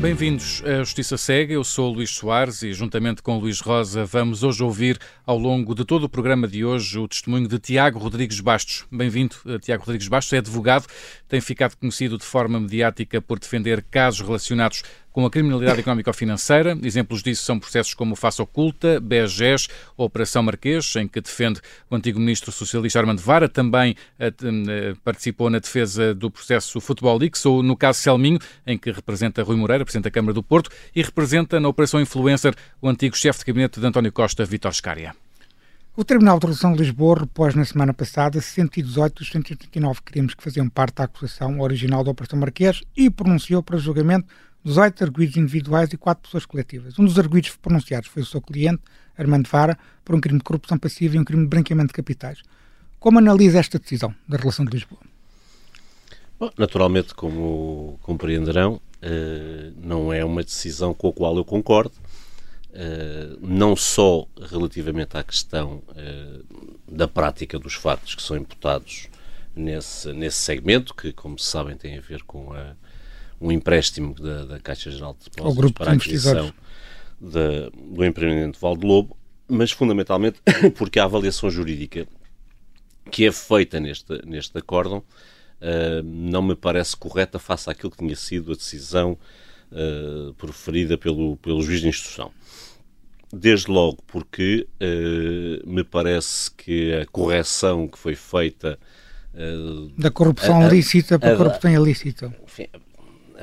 Bem-vindos à Justiça Cega. Eu sou Luís Soares e, juntamente com Luís Rosa, vamos hoje ouvir, ao longo de todo o programa de hoje, o testemunho de Tiago Rodrigues Bastos. Bem-vindo, eh, Tiago Rodrigues Bastos. É advogado, tem ficado conhecido de forma mediática por defender casos relacionados com a criminalidade económico-financeira. Exemplos disso são processos como o Faça Oculta, BESGES ou Operação Marquês, em que defende o antigo ministro socialista Armando Vara. Também eh, eh, participou na defesa do processo Futebol Leaks ou no caso Selminho, em que representa Rui Moreira, presidente da Câmara do Porto, e representa na Operação Influencer o antigo chefe de gabinete de António Costa, Vítor Scária. O Tribunal de Redução de Lisboa repôs na semana passada 118 dos 189 crimes que faziam parte da acusação original da Operação Marquês e pronunciou para julgamento 18 arguídos individuais e 4 pessoas coletivas. Um dos arguídos pronunciados foi o seu cliente, Armando Vara, por um crime de corrupção passiva e um crime de branqueamento de capitais. Como analisa esta decisão da relação de Lisboa? Bom, naturalmente, como compreenderão, eh, não é uma decisão com a qual eu concordo, eh, não só relativamente à questão eh, da prática dos factos que são imputados nesse, nesse segmento, que, como sabem, tem a ver com a, um empréstimo da, da Caixa Geral de Depósitos para a aquisição da, do empreendimento Valde Lobo, mas fundamentalmente porque a avaliação jurídica que é feita neste, neste acórdão uh, não me parece correta face àquilo que tinha sido a decisão uh, proferida pelo, pelo juiz de instrução. Desde logo porque uh, me parece que a correção que foi feita da corrupção a, lícita para a corrupção ilícita. Enfim,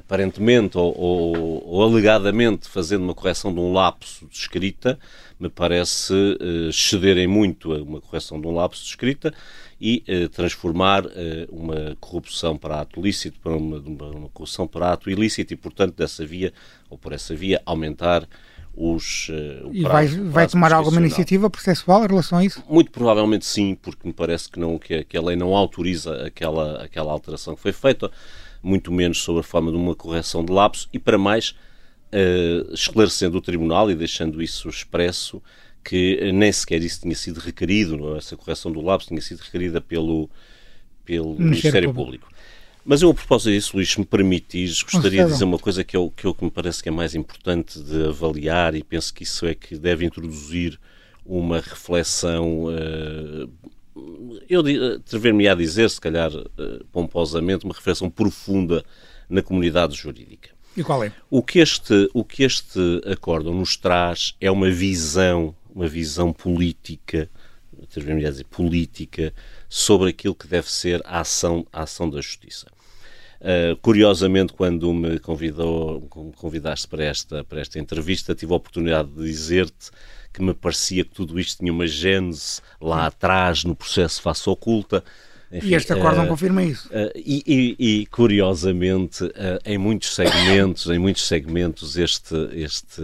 aparentemente ou, ou, ou, alegadamente fazendo uma correção de um lapso de escrita, me parece uh, cederem muito a uma correção de um lapso de escrita e uh, transformar uh, uma corrupção para ato lícito para uma, uma, corrupção para ato ilícito e, portanto, dessa via, ou por essa via, aumentar os. Uh, e vai, vai tomar alguma iniciativa processual em relação a isso? Muito provavelmente sim, porque me parece que, não, que, que a lei não autoriza aquela, aquela alteração que foi feita muito menos sobre a forma de uma correção de lapso e, para mais, uh, esclarecendo o Tribunal e deixando isso expresso que nem sequer isso tinha sido requerido, é? essa correção do lapso tinha sido requerida pelo, pelo Ministério, Ministério Público. Público. Mas eu, a propósito disso, Luís, se me permitis, gostaria de dizer uma coisa que, eu, que, eu, que me parece que é mais importante de avaliar e penso que isso é que deve introduzir uma reflexão uh, eu atrever-me a dizer, se calhar eh, pomposamente, uma reflexão profunda na comunidade jurídica. E qual é? O que este, o que este acórdão nos traz é uma visão, uma visão política, atrever-me a dizer política, sobre aquilo que deve ser a ação, a ação da justiça. Uh, curiosamente, quando me convidou, me convidaste para esta, para esta entrevista, tive a oportunidade de dizer-te que me parecia que tudo isto tinha uma gênese lá atrás, no processo face oculta. Enfim, e este acórdão uh, confirma isso. Uh, e, e, e, curiosamente, uh, em muitos segmentos, em muitos segmentos, este, este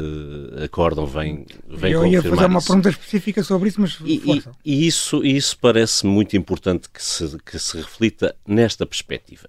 acórdão vem, vem Eu ia fazer uma isso. pergunta específica sobre isso, mas e, e, isso, isso parece muito importante que se, que se reflita nesta perspectiva.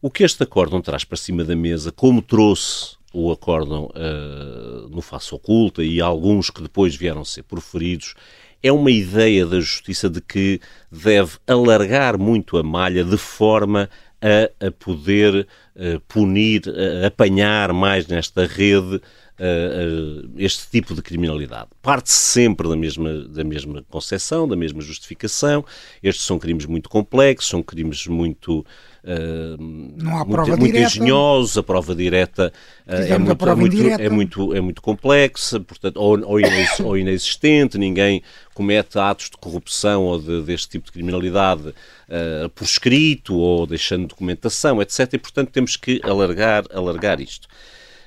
O que este acórdão traz para cima da mesa, como trouxe o acórdão uh, no face oculta e alguns que depois vieram ser proferidos, é uma ideia da justiça de que deve alargar muito a malha de forma a, a poder uh, punir, uh, apanhar mais nesta rede uh, este tipo de criminalidade. Parte-se sempre da mesma, da mesma concepção, da mesma justificação. Estes são crimes muito complexos, são crimes muito. Não há prova muito, muito engenhosos, a prova direta uh, é, muito, é, muito, é, muito, é muito complexa, portanto, ou, ou, ou, inexistente, ninguém comete atos de corrupção ou de, deste tipo de criminalidade uh, por escrito ou deixando documentação, etc. E, portanto, temos que alargar, alargar isto.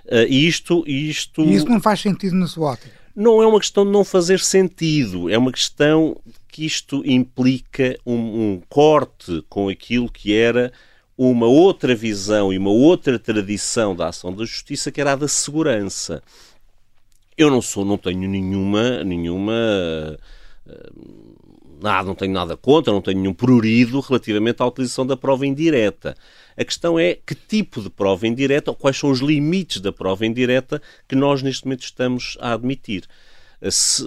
Uh, isto, isto... E isso não faz sentido na sua ótica? Não é uma questão de não fazer sentido, é uma questão que isto implica um, um corte com aquilo que era uma outra visão e uma outra tradição da ação da justiça, que era a da segurança. Eu não sou, não tenho nenhuma, nenhuma uh, nada, não tenho nada contra, não tenho nenhum prurido relativamente à utilização da prova indireta. A questão é que tipo de prova indireta, ou quais são os limites da prova indireta que nós neste momento estamos a admitir. Se,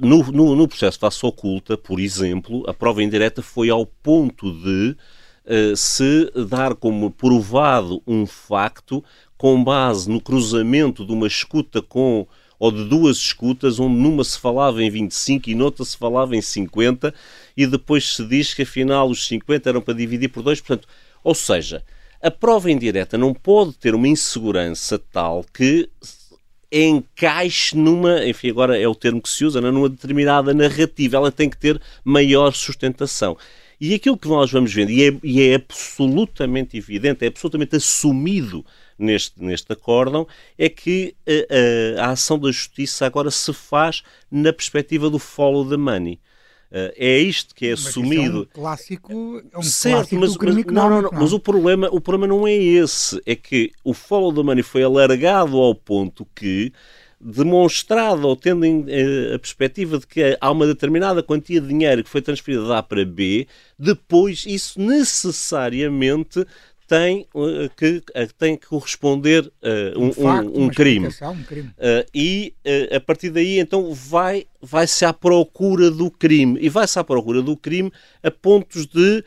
no, no, no processo face oculta, por exemplo, a prova indireta foi ao ponto de uh, se dar como provado um facto com base no cruzamento de uma escuta com ou de duas escutas, onde numa se falava em 25 e noutra se falava em 50, e depois se diz que afinal os 50 eram para dividir por dois. Portanto, ou seja, a prova indireta não pode ter uma insegurança tal que encaixe numa, enfim, agora é o termo que se usa, é? numa determinada narrativa. Ela tem que ter maior sustentação. E aquilo que nós vamos vendo, e é, e é absolutamente evidente, é absolutamente assumido neste, neste acórdão, é que a, eh, a, eh, a ação da justiça agora se faz na perspectiva do follow the money. Uh, é isto que é mas assumido. É um clássico, é um certo, clássico mas, mas, não, não, não, mas o problema, o problema não é esse, é que o follow the money foi alargado ao ponto que demonstrado ou tendo a perspectiva de que há uma determinada quantia de dinheiro que foi transferida de A para B, depois isso necessariamente tem uh, que, uh, tem que corresponder uh, um, um, facto, um, crime. um, crime. e a partir daí, então, vai, vai-se à procura do crime. E vai-se à procura do crime a pontos de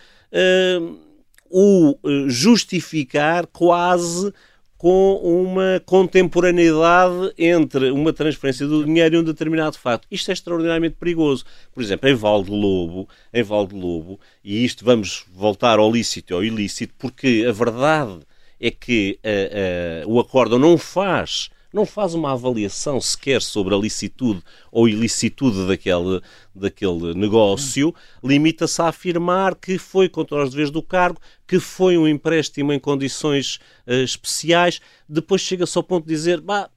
o justificar quase com uma contemporaneidade entre uma transferência do dinheiro e um determinado fato. Isto é extraordinariamente perigoso. Por exemplo, em Val de Lobo, em Lobo, e isto vamos voltar ao lícito e ao ilícito, porque a verdade é que uh, uh, o acórdão não faz não faz uma avaliação sequer sobre a licitude ou ilicitude daquele, daquele negócio, limita-se a afirmar que foi contra os deveres do cargo, que foi um empréstimo em condições uh, especiais, depois chega-se ao ponto de dizer, bah,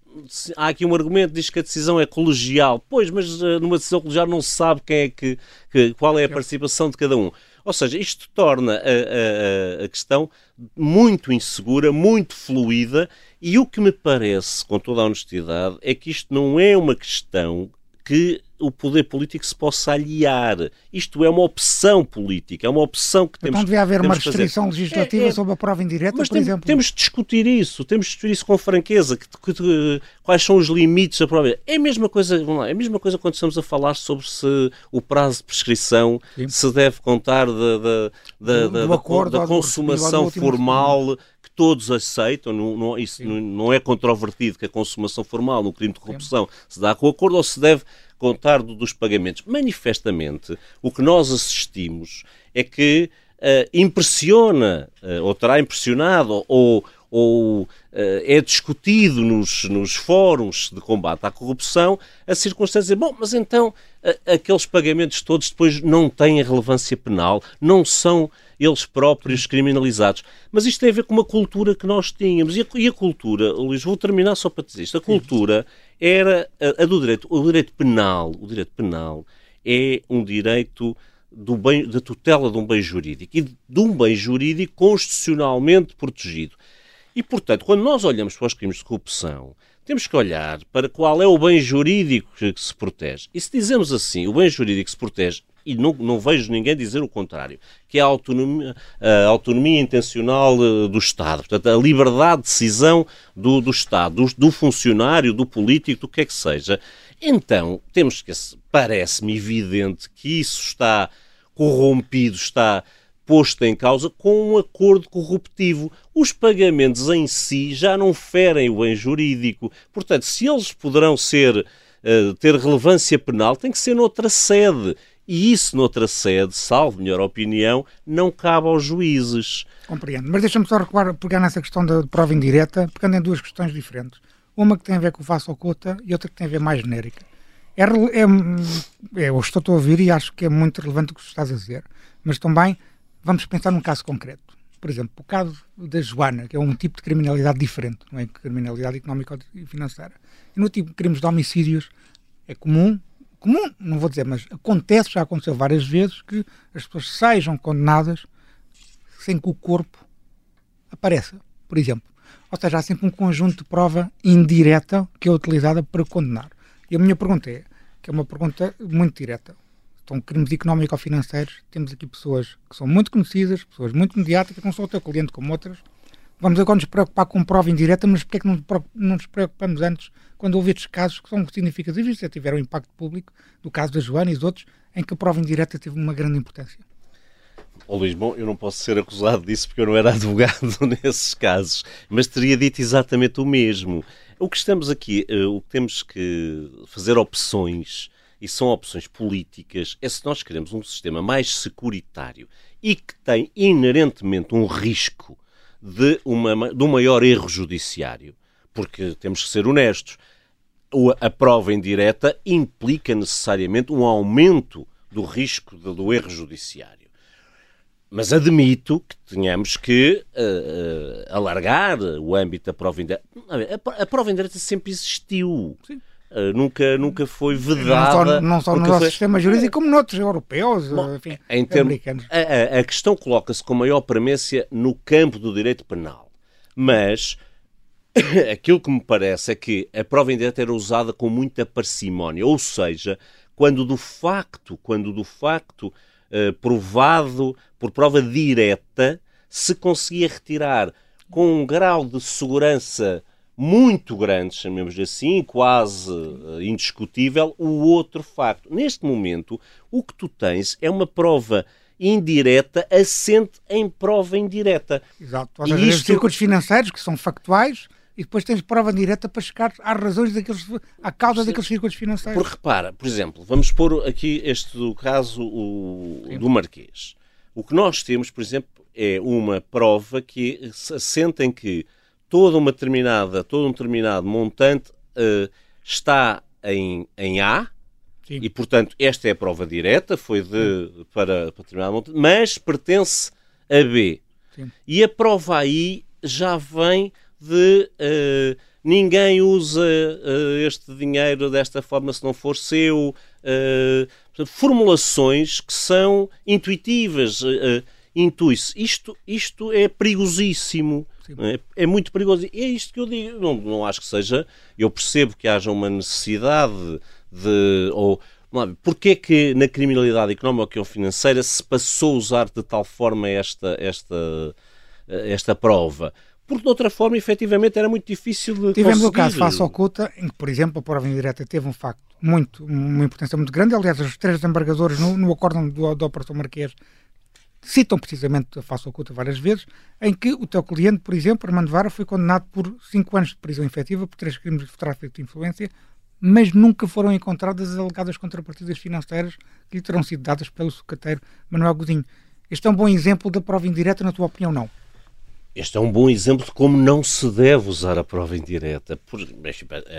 há aqui um argumento diz que a decisão é colegial. Pois, mas uh, numa decisão colegial não se sabe quem é que, que, qual é a participação de cada um. Ou seja, isto torna a, a, a questão muito insegura, muito fluida, e o que me parece, com toda a honestidade, é que isto não é uma questão que o poder político se possa aliar. Isto é uma opção política, é uma opção que temos Então devia haver uma restrição legislativa é, é, sobre a prova indireta, mas por tem, exemplo. Temos de discutir isso, temos de discutir isso com franqueza, que, que, que, quais são os limites da prova. É a mesma coisa, lá, é a mesma coisa quando estamos a falar sobre se o prazo de prescrição Sim. se deve contar da, da, da, do, do acordo, da, consumação formal todos aceitam, não, não, isso não, não, é controvertido que a consumação formal no crime de corrupção Sim. se dá com o acordo ou se deve contar do, dos pagamentos. Manifestamente, o que nós assistimos é que uh, impressiona, uh, ou terá impressionado, ou, ou uh, é discutido nos, nos fóruns de combate à corrupção a circunstância, bom, mas então aqueles pagamentos todos depois não têm relevância penal, não são eles próprios criminalizados. Mas isto tem a ver com uma cultura que nós tínhamos. E a, e a cultura, Luís, vou terminar só para dizer isto. A cultura era a, a, do direito. O direito penal, o direito penal é um direito do bem, da tutela de um bem jurídico e de um bem jurídico constitucionalmente protegido. E, portanto, quando nós olhamos para os crimes de corrupção, temos que olhar para qual é o bem jurídico que se protege. E se dizemos assim, o bem jurídico que se protege e não, não vejo ninguém dizer o contrário, que é a autonomia, a autonomia intencional eh, do Estado, portanto, a liberdade de decisão do, do Estado, do, do funcionário, do político, do que é que seja. Então, temos que, parece-me evidente que isso está corrompido, está posto em causa com um acordo corruptivo. Os pagamentos em si já não ferem o bem jurídico. Portanto, se eles poderão ser, uh, ter relevância penal, tem que ser noutra sede. E isso, noutra sede, salvo melhor opinião, não cabe aos juízes. Compreendo. Mas deixa-me só recuar, pegar nessa questão da prova indireta, pegando em duas questões diferentes. Uma que tem a ver com o faço cota e outra que tem a ver mais genérica. É, é, é, eu estou a ouvir e acho que é muito relevante o que estás a dizer. Mas também vamos pensar num caso concreto. Por exemplo, o caso da Joana, que é um tipo de criminalidade diferente, não é criminalidade económica e financeira. E no tipo de crimes de homicídios é comum comum, não vou dizer, mas acontece, já aconteceu várias vezes, que as pessoas sejam condenadas sem que o corpo apareça, por exemplo. Ou seja, há sempre um conjunto de prova indireta que é utilizada para condenar. E a minha pergunta é, que é uma pergunta muito direta. Estão crimes económico-financeiros, temos aqui pessoas que são muito conhecidas, pessoas muito mediáticas, não só o teu cliente como outras, Vamos agora nos preocupar com prova indireta, mas porquê é que não, não nos preocupamos antes quando houve estes casos que são significativos e tiveram impacto público, do caso da Joana e dos outros, em que a prova indireta teve uma grande importância? Oh, Luís, bom, eu não posso ser acusado disso porque eu não era advogado nesses casos, mas teria dito exatamente o mesmo. O que estamos aqui, uh, o que temos que fazer opções, e são opções políticas, é se nós queremos um sistema mais securitário e que tem inerentemente um risco de, uma, de um maior erro judiciário, porque temos que ser honestos, a prova indireta implica necessariamente um aumento do risco de, do erro judiciário. Mas admito que tenhamos que uh, uh, alargar o âmbito da prova indireta. A, a prova indireta sempre existiu. Uh, nunca, nunca foi vedada. Não só, não só no nosso foi... sistema jurídico, como noutros europeus, Bom, enfim, em termo, americanos. A, a questão coloca-se com maior premência no campo do direito penal. Mas aquilo que me parece é que a prova indireta era usada com muita parcimónia, ou seja, quando do facto, quando do facto uh, provado por prova direta, se conseguia retirar com um grau de segurança muito grande, chamemos assim, quase uh, indiscutível, o outro facto. Neste momento, o que tu tens é uma prova indireta assente em prova indireta. Exato. Ou seja, isto... circuitos financeiros que são factuais e depois tens prova direta para chegar às razões daqueles, à causa Sim. daqueles circuitos financeiros. Porque repara, por exemplo, vamos pôr aqui este do caso o, do Marquês. O que nós temos, por exemplo, é uma prova que assenta em que toda uma determinada, todo um determinado montante uh, está em, em A, Sim. e portanto esta é a prova direta, foi de, para, para determinado montante, mas pertence a B. Sim. E a prova aí já vem de uh, ninguém usa uh, este dinheiro desta forma se não for seu. Uh, formulações que são intuitivas. Intui-se. Isto, isto é perigosíssimo. É, é, muito perigoso. E é isto que eu digo. Não, não acho que seja. Eu percebo que haja uma necessidade de. Ou, Porquê é que na criminalidade económica ou financeira se passou a usar de tal forma esta, esta, esta prova? porque de outra forma, efetivamente, era muito difícil de Tivemos conseguir. o caso face oculta, em que, por exemplo, a prova indireta teve um facto muito, uma importância muito grande. Aliás, os três embargadores no, no acórdão do, do Operação Marquês citam precisamente a face oculta várias vezes, em que o teu cliente, por exemplo, Armando Vara, foi condenado por cinco anos de prisão efetiva por três crimes de tráfico de influência, mas nunca foram encontradas as alegadas contrapartidas financeiras que lhe terão sido dadas pelo sucateiro Manuel Godinho. Este é um bom exemplo da prova indireta, na tua opinião, não? Este é um bom exemplo de como não se deve usar a prova indireta. Por,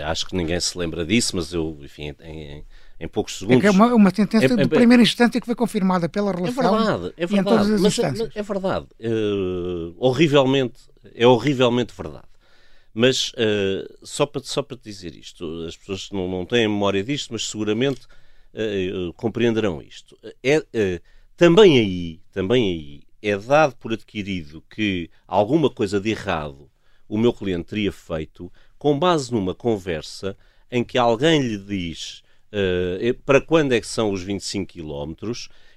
acho que ninguém se lembra disso, mas eu, enfim, em, em poucos segundos. É, é uma, uma sentença é, de é, primeira instância que foi confirmada pela é relação. É verdade, é verdade. todas as mas, instâncias. é verdade. Uh, horrivelmente, é horrivelmente verdade. Mas uh, só, para, só para dizer isto, as pessoas não, não têm memória disto, mas seguramente uh, compreenderão isto. É, também aí, também aí, é dado por adquirido que alguma coisa de errado o meu cliente teria feito com base numa conversa em que alguém lhe diz uh, para quando é que são os 25 km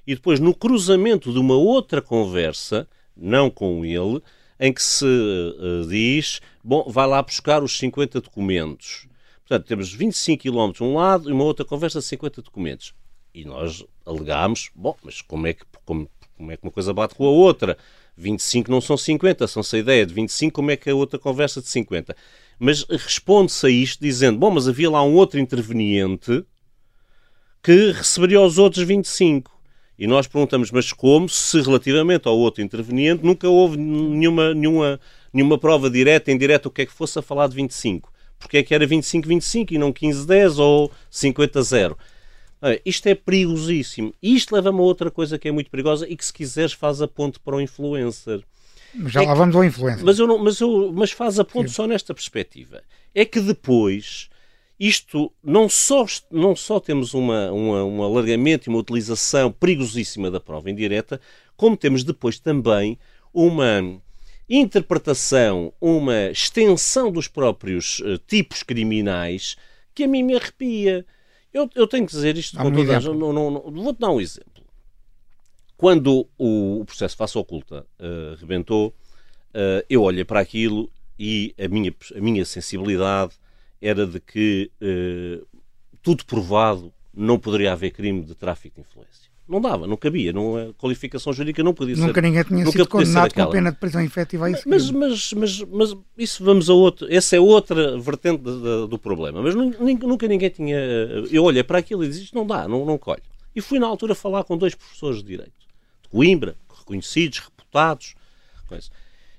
e depois no cruzamento de uma outra conversa, não com ele, em que se uh, diz, bom, vai lá buscar os 50 documentos. Portanto, temos 25 km de um lado e uma outra conversa de 50 documentos. E nós alegámos, bom, mas como é que, como, como é que uma coisa bate com a outra? 25 não são 50, são-se a ideia de 25, como é que a outra conversa de 50? Mas responde-se a isto dizendo, bom, mas havia lá um outro interveniente que receberia os outros 25. E nós perguntamos, mas como se relativamente ao outro interveniente nunca houve nenhuma, nenhuma, nenhuma prova direta, indireta, o que é que fosse a falar de 25? Porque é que era 25-25 e não 15-10 ou 50-0? Isto é perigosíssimo. E isto leva-me a outra coisa que é muito perigosa e que, se quiseres, faz a ponte para o influencer. Já é lá vamos ao influencer. Mas, eu não, mas, eu, mas faz a ponte Sim. só nesta perspectiva. É que depois, isto, não só, não só temos uma, uma, um alargamento e uma utilização perigosíssima da prova indireta, como temos depois também uma interpretação, uma extensão dos próprios uh, tipos criminais que a mim me arrepia. Eu, eu tenho que dizer isto com toda não, não, não, Vou-te dar um exemplo. Quando o, o processo face oculta uh, rebentou, uh, eu olhei para aquilo e a minha, a minha sensibilidade era de que uh, tudo provado não poderia haver crime de tráfico de influência. Não dava, não cabia, não, a qualificação jurídica não podia nunca ser. Nunca ninguém tinha nunca sido condenado com pena de prisão efetiva a isso. Mas, mas, mas, mas, isso vamos a outro. Essa é outra vertente de, de, do problema. Mas nunca ninguém tinha. Eu olhei para aquilo e disse: isto não dá, não, não colhe. E fui na altura falar com dois professores de Direito, de Coimbra, reconhecidos, reputados.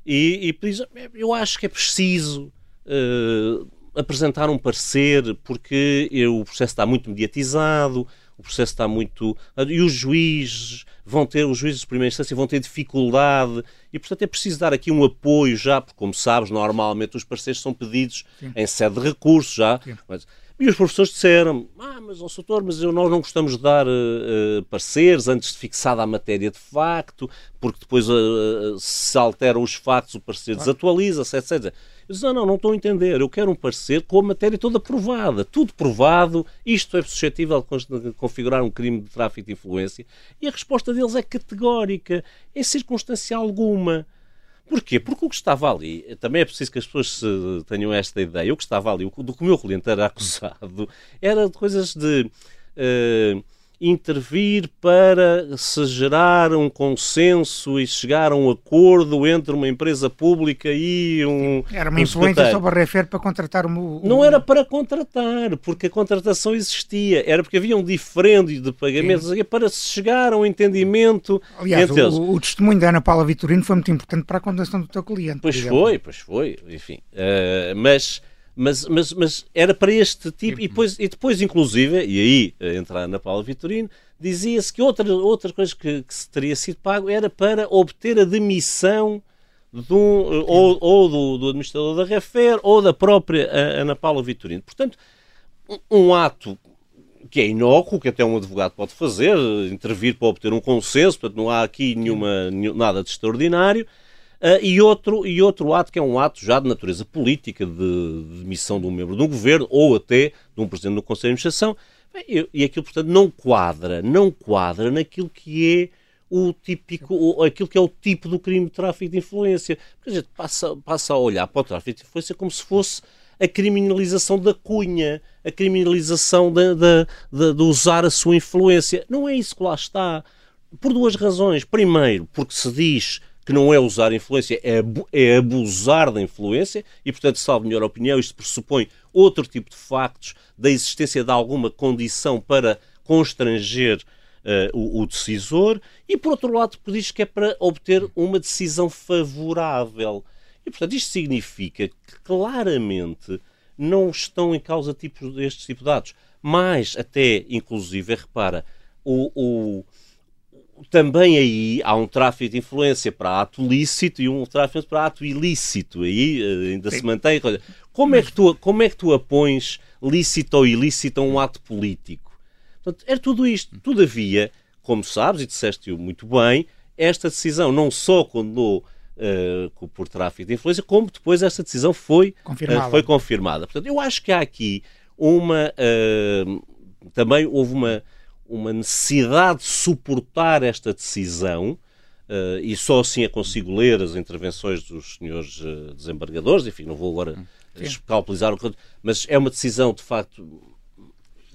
E, e eu acho que é preciso. Uh, apresentar um parecer porque o processo está muito mediatizado, o processo está muito. E os juízes vão ter, os juízes de primeira instância vão ter dificuldade e, portanto, é preciso dar aqui um apoio já, porque, como sabes, normalmente os pareceres são pedidos Sim. em sede de recurso já. Mas, e os professores disseram: Ah, mas, ó, doutor, mas eu, nós não gostamos de dar uh, pareceres antes de fixada a matéria de facto, porque depois uh, se alteram os factos, o parecer claro. desatualiza-se, etc. Disse, não, não, não estou a entender. Eu quero um parecer com a matéria toda provada. Tudo provado. Isto é suscetível de configurar um crime de tráfico de influência. E a resposta deles é categórica. Em circunstância alguma. Porquê? Porque o que estava ali, também é preciso que as pessoas tenham esta ideia, o que estava ali, do que o meu cliente era acusado, era de coisas de. Uh, intervir para se gerar um consenso e chegar a um acordo entre uma empresa pública e um. Era uma um influência sobre a Refer para contratar o. Não era para contratar, porque a contratação existia, era porque havia um diferendo de pagamentos Sim. para se chegar a um entendimento. Aliás, entre eles. O, o, testemunho da Ana Paula Vitorino foi muito importante para a condenação do teu cliente. Pois foi, pois foi, enfim. Uh, mas mas, mas, mas era para este tipo, e depois, e depois inclusive, e aí eh, entrar na Paula Vitorino, dizia-se que outra, outra coisa que, que se teria sido pago era para obter a demissão do, ou, ou do, do, administrador da Refer ou da própria eh, Ana Paula Vitorino. Portanto, um, um ato que é inócuo, que até um advogado pode fazer, intervir para obter um consenso, portanto não há aqui nenhuma, nada de extraordinário, Uh, e, outro, e outro ato que é um ato já de natureza política, de, de demissão de um membro de um governo ou até de um presidente do Conselho de Administração. Bem, e, aquilo, portanto, não quadra, não quadra naquilo que é o típico, o, aquilo que é o tipo do crime de tráfico de influência. Porque a gente passa, passa a olhar para o tráfico de influência como se fosse a criminalização da cunha, a criminalização de, de, de, de usar a sua influência. Não é isso que lá está. Por duas razões. Primeiro, porque se diz que não é usar influência, é, é abusar da influência e, portanto, salvo melhor opinião, isto pressupõe outro tipo de factos da existência de alguma condição para constranger uh, o, o, decisor e, por outro lado, diz que é para obter uma decisão favorável. E, portanto, isto significa que claramente não estão em causa tipos destes tipos de dados. Mas, até, inclusive, repara, o, o também aí há um tráfico de influência para ato lícito e um tráfico para ato ilícito. Aí eh, ainda Sim. se mantém. Como é, que tu, como é que tu apões lícito ou ilícito a um ato político? Portanto, é tudo isto. Todavia, como sabes, e disseste-o muito bem, esta decisão não só condenou uh, por tráfico de influência, como depois esta decisão foi confirmada. Uh, foi confirmada. Portanto, eu acho que há aqui uma. Uh, também houve uma uma necessidade de suportar esta decisão, uh, e só assim é consigo ler as intervenções dos senhores uh, desembargadores, enfim, não vou agora escalpelizar o que. Mas é uma decisão, de facto,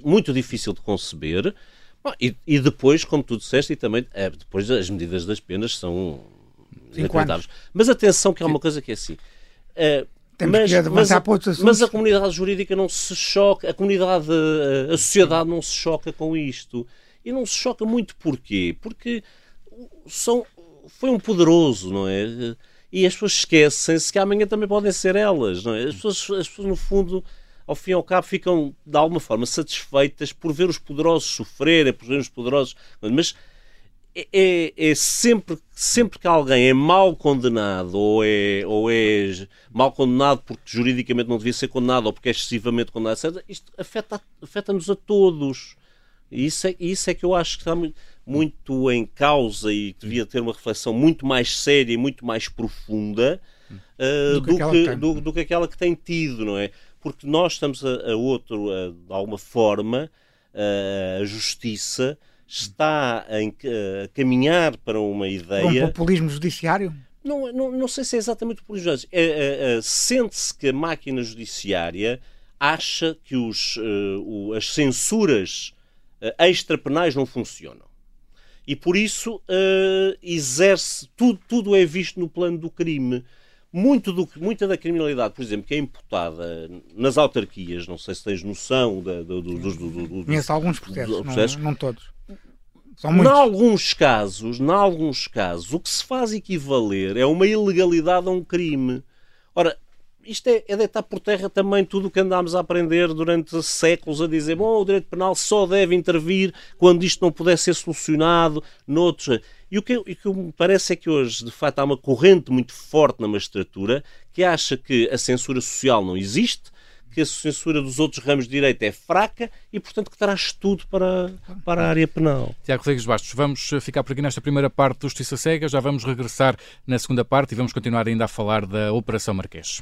muito difícil de conceber. Bom, e, e, depois, como tu disseste, e também é, depois as medidas das penas são inacreditáveis. Mas atenção que há uma coisa que é assim. Uh, mas, mas, a, mas, a, comunidade jurídica não se choca, a comunidade, a, a sociedade não se choca com isto. E não se choca muito porquê? Porque são, foi um poderoso, não é? E as pessoas esquecem-se que amanhã também podem ser elas, não é? As pessoas, as pessoas, no fundo, ao fim e ao cabo, ficam de alguma forma satisfeitas por ver os poderosos sofrerem, por ver os poderosos. Mas é, é, é, sempre, sempre que alguém é mal condenado ou é, ou é mal condenado porque juridicamente não devia ser condenado ou porque é excessivamente condenado, etc., isto afeta, afeta-nos a todos. E isso é, isso é que eu acho que está muito, muito em causa e devia ter uma reflexão muito mais séria e muito mais profunda uh, do, que do, que, do, do, que aquela que tem tido, não é? Porque nós estamos a, a outro, a, de alguma forma, uh, a justiça está a, caminhar para uma ideia. Um populismo judiciário? Não, não, não sei se é exatamente o populismo judiciário. É, é, é, Sente-se que a máquina judiciária acha que os, uh, o, as censuras extrapenais não funcionam. E por isso exerce, tudo, tudo é visto no plano do crime muito do, muita da criminalidade, por exemplo, que é imputada nas autarquias, não sei se tens noção da, do, do, do, do, Conheço alguns processos, processos. Não, não, todos. Em alguns casos, em alguns casos, o que se faz equivaler é uma ilegalidade a um crime. Ora, isto é, é deitar por terra também tudo o que andámos a aprender durante séculos a dizer, bom, o direito penal só deve intervir quando isto não puder ser solucionado noutros. E o que, o que me parece é que hoje, de facto, há uma corrente muito forte na magistratura que acha que a censura social não existe, que a censura dos outros ramos de direito é fraca e, portanto, que traz tudo para, para a área penal. Tiago Rodrigues Bastos, vamos ficar por aqui nesta primeira parte do Justiça Cega, já vamos regressar na segunda parte e vamos continuar ainda a falar da Operação Marquês.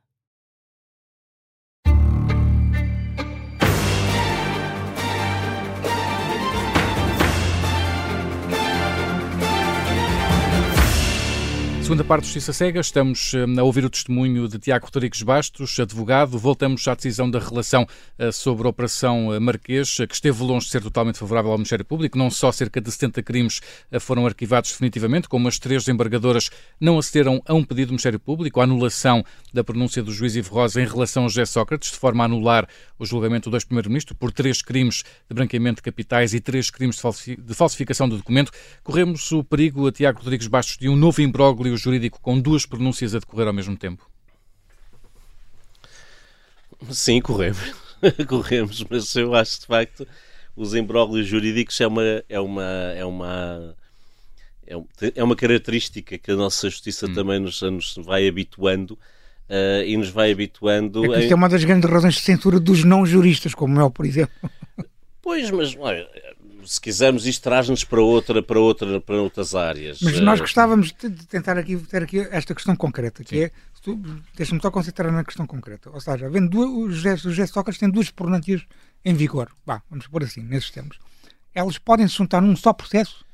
Segunda parte do Justiça Cega, estamos eh, a ouvir o testemunho de Tiago Rodrigues Bastos, advogado. Voltamos à decisão da relação eh, sobre a Operação eh, Marquês, que esteve longe de ser totalmente favorável ao Ministério Público. Não só cerca de 70 crimes foram arquivados definitivamente, como as três embargadoras não acederam a um pedido do Ministério Público, a anulação da pronúncia do juiz Ivo Rosa em relação a José Sócrates, de forma a anular o julgamento do ex-primeiro-ministro por três crimes de branqueamento de capitais e três crimes de falsificação do documento. Corremos o perigo, a Tiago Rodrigues Bastos, de um novo imbróglio jurídico com duas pronúncias a decorrer ao mesmo tempo? Sim, corremos. corremos, mas eu acho de facto os imbróglios jurídicos é uma é uma é uma é uma característica que a nossa justiça hum. também nos, nos vai habituando uh, e nos vai habituando. É, que é uma das grandes razões de censura dos não juristas, como eu, por exemplo. Pois, mas olha, se quisermos, isto traz-nos para, outra, para, outra, para outras áreas. Mas nós eh, gostávamos de tentar aqui ter aqui esta questão concreta, que Sim. é, deixa-me só concentrar na questão concreta. Ou seja, havendo duas, o José Sócrates tem duas pronúncias em vigor. Vamos pôr assim, nesses termos. Elas podem se juntar num só processo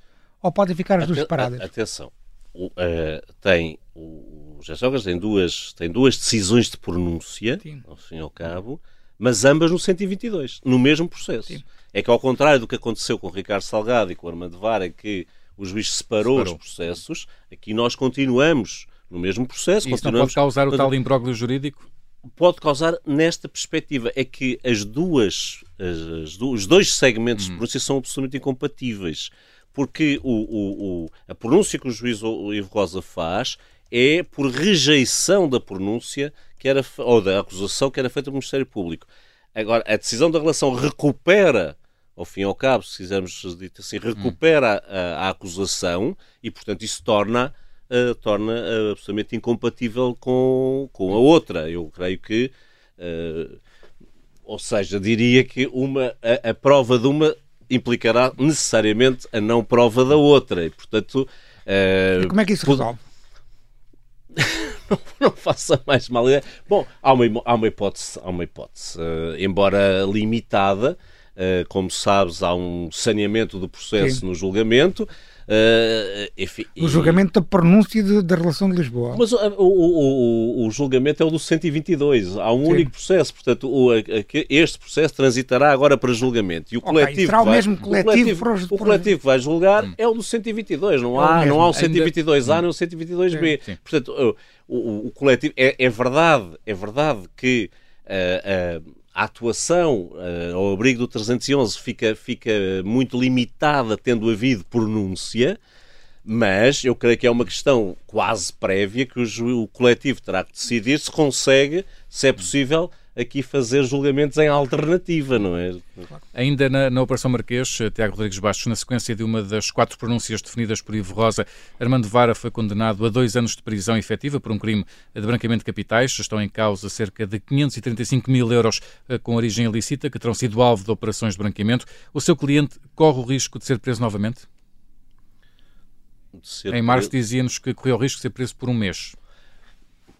ou podem ficar as duas separadas? Atenção, o, uh, tem o José Sócrates tem duas, tem duas decisões de pronúncia, Sim. ao fim e ao cabo, mas ambas no 122, no mesmo processo. Sim. É que, ao contrário do que aconteceu com o Ricardo Salgado e com Armando Vara, em que o juiz separou, separou, os processos, aqui nós continuamos no mesmo processo. Isso não pode causar o tal imbróglio jurídico? Pode causar nesta perspectiva. É que as duas, as, as, os dois segmentos hum. de pronúncia são absolutamente incompatíveis. Porque o, o, o, a pronúncia que o juiz Ivo Rosa faz é por rejeição da pronúncia que era, ou da acusação que era feita pelo Ministério Público. Agora, a decisão da relação recupera ao fim e ao cabo, se quisermos dizer assim, recupera a, a, acusação e, portanto, isso torna, uh, torna uh, absolutamente incompatível com, com a outra. Eu creio que, uh, ou seja, diria que uma, a, a, prova de uma implicará necessariamente a não prova da outra. E, portanto. e como é que isso resolve? não, não faça mais mal. Bom, há uma, há uma hipótese, há uma hipótese embora limitada eh, como sabes, há um saneamento do processo Sim. no julgamento. Uh, enfim, o julgamento e... da pronúncia de, da relação de Lisboa. Mas o, o, o, o, julgamento é o do 122. Há um Sim. único processo. Portanto, o, este processo transitará agora para julgamento. E o coletivo, okay, o mesmo coletivo, coletivo, para os, o coletivo que vai julgar hum. é o do 122. Não, é há, não há o 122A Ainda... nem o 122B. Sim. Portanto, o, o, coletivo. É, é, verdade, é verdade que. Uh, uh, a atuação uh, ao abrigo do 311 fica, fica muito limitada, tendo havido pronúncia, mas eu creio que é uma questão quase prévia que o, o coletivo terá que decidir se consegue, se é possível, aqui fazer julgamentos em alternativa, não é? Ainda na, na Operação Marquês, Tiago Rodrigues Bastos, na sequência de uma das quatro pronúncias definidas por Ivo Rosa, Armando Vara foi condenado a dois anos de prisão efetiva por um crime de branqueamento de capitais. Estão em causa cerca de 535 mil euros eh, com origem ilícita que terão sido alvo de operações de branqueamento. O seu cliente corre o risco de ser preso novamente? Em março dizia-nos que correu o risco de ser preso por um mês.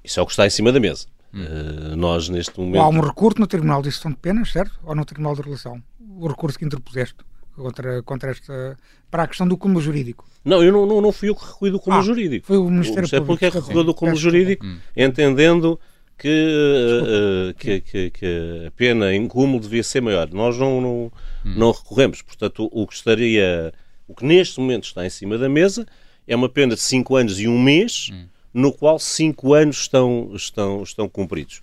Isso é o que está em cima da mesa. Uh, nós, neste momento. Há um recurso no Tribunal de Execução de Penas, certo? Ou no Tribunal de Relação? O recurso que interpuseste contra, contra esta. para a questão do cúmulo jurídico. Não, eu não, não, não fui eu que recolhi do cúmulo ah, jurídico. Foi o Ministério, o Ministério Público. é que recolheu do cúmulo jurídico, hum. entendendo que, uh, que, que, que, a pena em cúmulo devia ser maior. Nós não, não, hum. não recorremos. Portanto, o que estaria. O que neste momento está em cima da mesa é uma pena de 5 anos e um mês. Hum no qual cinco anos estão, estão, estão cumpridos.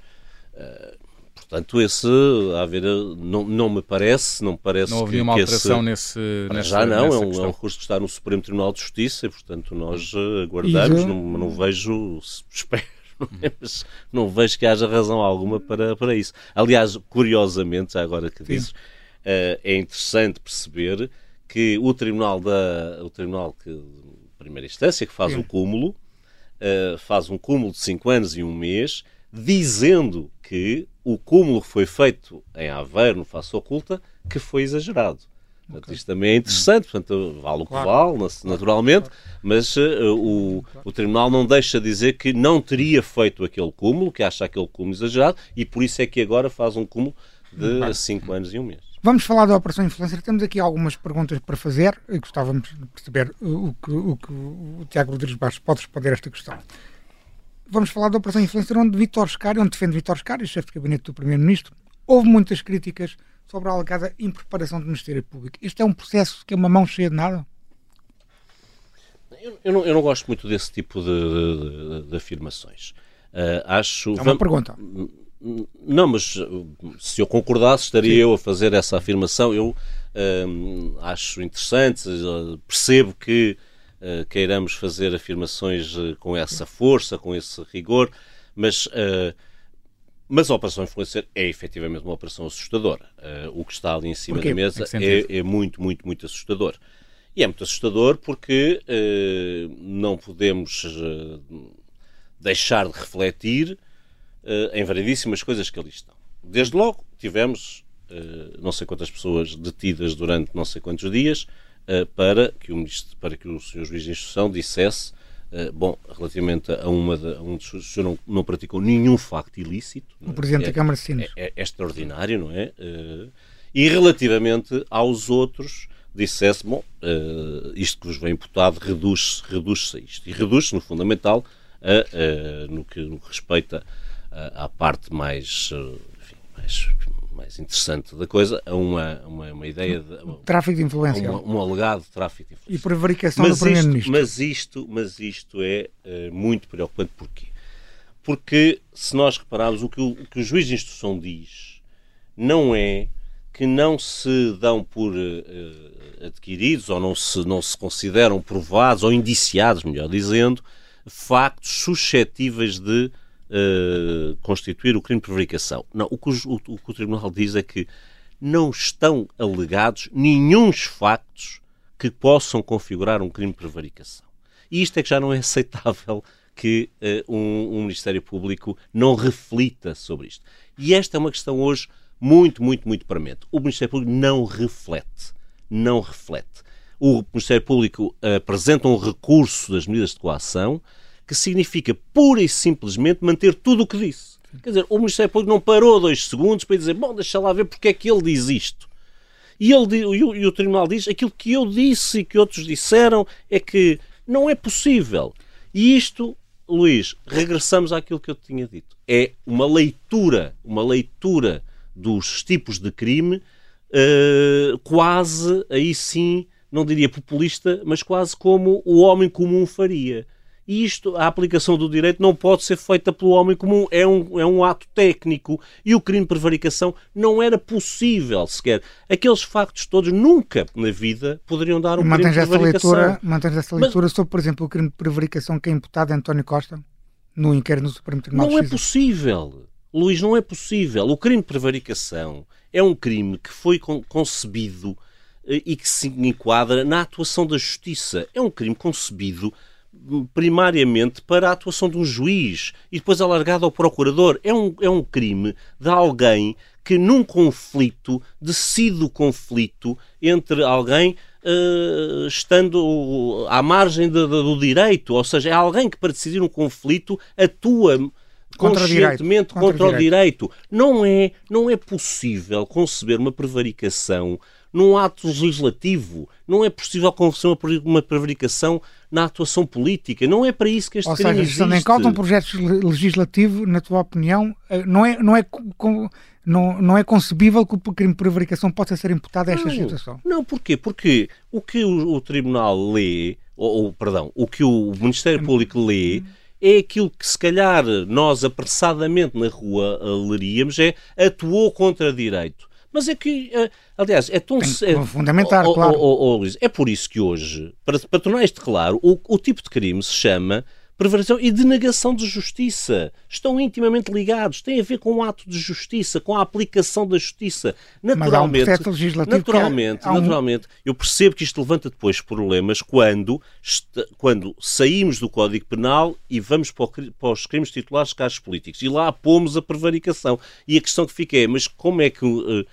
Uh, portanto, esse, a ver, não, não me parece, não me parece não houve que, nenhuma que alteração esse, nesse, nessa, já não, é um, é um, recurso que está no Supremo Tribunal de Justiça e, portanto, nós eh, aguardamos, não, não vejo, espero, é? mas não vejo que haja razão alguma para, para isso. Aliás, curiosamente, agora que dizes, uh, é interessante perceber que o Tribunal da o Tribunal que primeira instância que faz Sim. o cúmulo uh, faz um cúmulo de 5 anos e um mês, dizendo que o cúmulo que foi feito em Aveiro, no Face Oculta, que foi exagerado. Portanto, okay. isto também é interessante, portanto, vale o que claro. vale, naturalmente, mas uh, o, o Tribunal não deixa dizer que não teria feito aquele cúmulo, que acha aquele cúmulo exagerado, e por isso é que agora faz um cúmulo de 5 anos e um mês. Vamos falar da Operação Influencer. Temos aqui algumas perguntas para fazer e gostávamos de perceber o que o, que o Tiago Rodrigues Bastos pode responder a esta questão. Vamos falar da Operação Influencer, onde Vítor Scari, onde defende Vítor Scari, chefe de gabinete do Primeiro-Ministro, houve muitas críticas sobre a alegada impreparação do Ministério Público. Isto é um processo que é uma mão cheia de nada? Eu, eu, não, eu não, gosto muito desse tipo de, de, de, afirmações. Uh, acho. É uma pergunta. Não, mas uh, se eu concordasse, estaria Sim. eu a fazer essa afirmação. Eu um, acho interessante, uh, percebo que uh, queiramos fazer afirmações com essa força, com esse rigor, mas, uh, mas a Operação Influencer é efetivamente uma operação assustadora. o que está ali em cima da mesa é, é, muito, muito, muito assustador. E é muito assustador porque não podemos deixar de refletir em variedíssimas coisas que ali estão. Desde logo, tivemos uh, não sei quantas pessoas detidas durante não sei quantos dias uh, para, que o, para que o Sr. Juiz de Instrução dissesse bom, relativamente a, uma de, a um dos o senhor não, não, praticou nenhum facto ilícito. O Presidente é, da Câmara de Sinos. É, é, é, extraordinário, não é? e relativamente aos outros, dissesse, bom, isto que vos vem imputado reduz-se reduz a isto. E reduz-se, no fundamental, a, no, que, no que respeita à parte mais, eh, enfim, mais, mais interessante da coisa, a uma, uma, uma ideia de. Tráfico de influência. Um, um alegado tráfico de influência. E prevaricação mas do Primeiro-Ministro. Mas isto, mas isto é uh, muito preocupante. Porquê? Porque, se nós repararmos, o que o, o que o juiz de instrução diz não é que não se dão por uh, adquiridos ou não se, não se consideram provados ou indiciados, melhor dizendo, factos suscetíveis de uh, constituir o crime de prevaricação. Não, o que o, o o Tribunal diz é que não estão alegados nenhuns factos que possam configurar um crime de prevaricação. E isto é que já não é aceitável que uh, um, um, Ministério Público não reflita sobre isto. E esta é uma questão hoje muito, muito, muito premente. O Ministério Público não reflete. Não reflete. O Ministério Público apresenta um recurso das medidas de coação que significa pura e simplesmente manter tudo o que disse. Quer dizer, o Ministério Público não parou dois segundos para dizer, bom, deixa lá ver porque é que ele diz isto. E, ele, e, o, e o Tribunal diz, aquilo que eu disse e que outros disseram é que não é possível. E isto, Luís, regressamos àquilo que eu tinha dito. É uma leitura, uma leitura dos tipos de crime uh, quase, aí sim, não diria populista, mas quase como o homem comum faria. E isto, a aplicação do direito não pode ser feita pelo homem comum, é um, é um ato técnico. E o crime de prevaricação não era possível sequer. Aqueles factos todos nunca na vida poderiam dar um crime de prevaricação. Leitura, mantens essa leitura Mas, sobre, por exemplo, o crime de prevaricação que é imputado a António Costa no inquérito no Supremo Tribunal Não é possível. Luís, não é possível. O crime de prevaricação é um crime que foi concebido eh, e que se enquadra na atuação da justiça. É um crime concebido primariamente para a atuação de um juiz e depois alargado ao procurador. É um, é um crime de alguém que num conflito decide o conflito entre alguém uh, estando à margem de, de, do direito, ou seja, é alguém que para decidir um conflito atua contra conscientemente contra, contra, o, direito. o direito. Não é, não é possível conceber uma prevaricação num ato legislativo. Não é possível conceber uma, prevaricação na atuação política. Não é para isso que este Ou crime seja, existe. Ou em um projeto legislativo, na tua opinião, eh, não é, não é, não, não é concebível que o crime de prevaricação possa ser imputado a esta não, situação. Não, porquê? Porque o que o, o Tribunal lê, ou, ou, perdão, o que o Ministério Público lê é aquilo que se calhar nós apressadamente na rua leríamos, é atuou contra direito. Mas é que, eh, aliás, é tão. É, fundamental, oh, claro. Oh, oh, Luís, é por isso que hoje, para, para tornar isto claro, o, o tipo de crime se chama prevaricação e denegação de justiça. Estão intimamente ligados, têm a ver com o ato de justiça, com a aplicação da justiça. Naturalmente, Mas há um legislativo naturalmente, que há, há um... naturalmente, eu percebo que isto levanta depois problemas quando, quando saímos do Código Penal e vamos para, o, para os crimes titulares de casos políticos. E lá pomos a prevaricação. E a questão que fica é, mas como é que... Uh,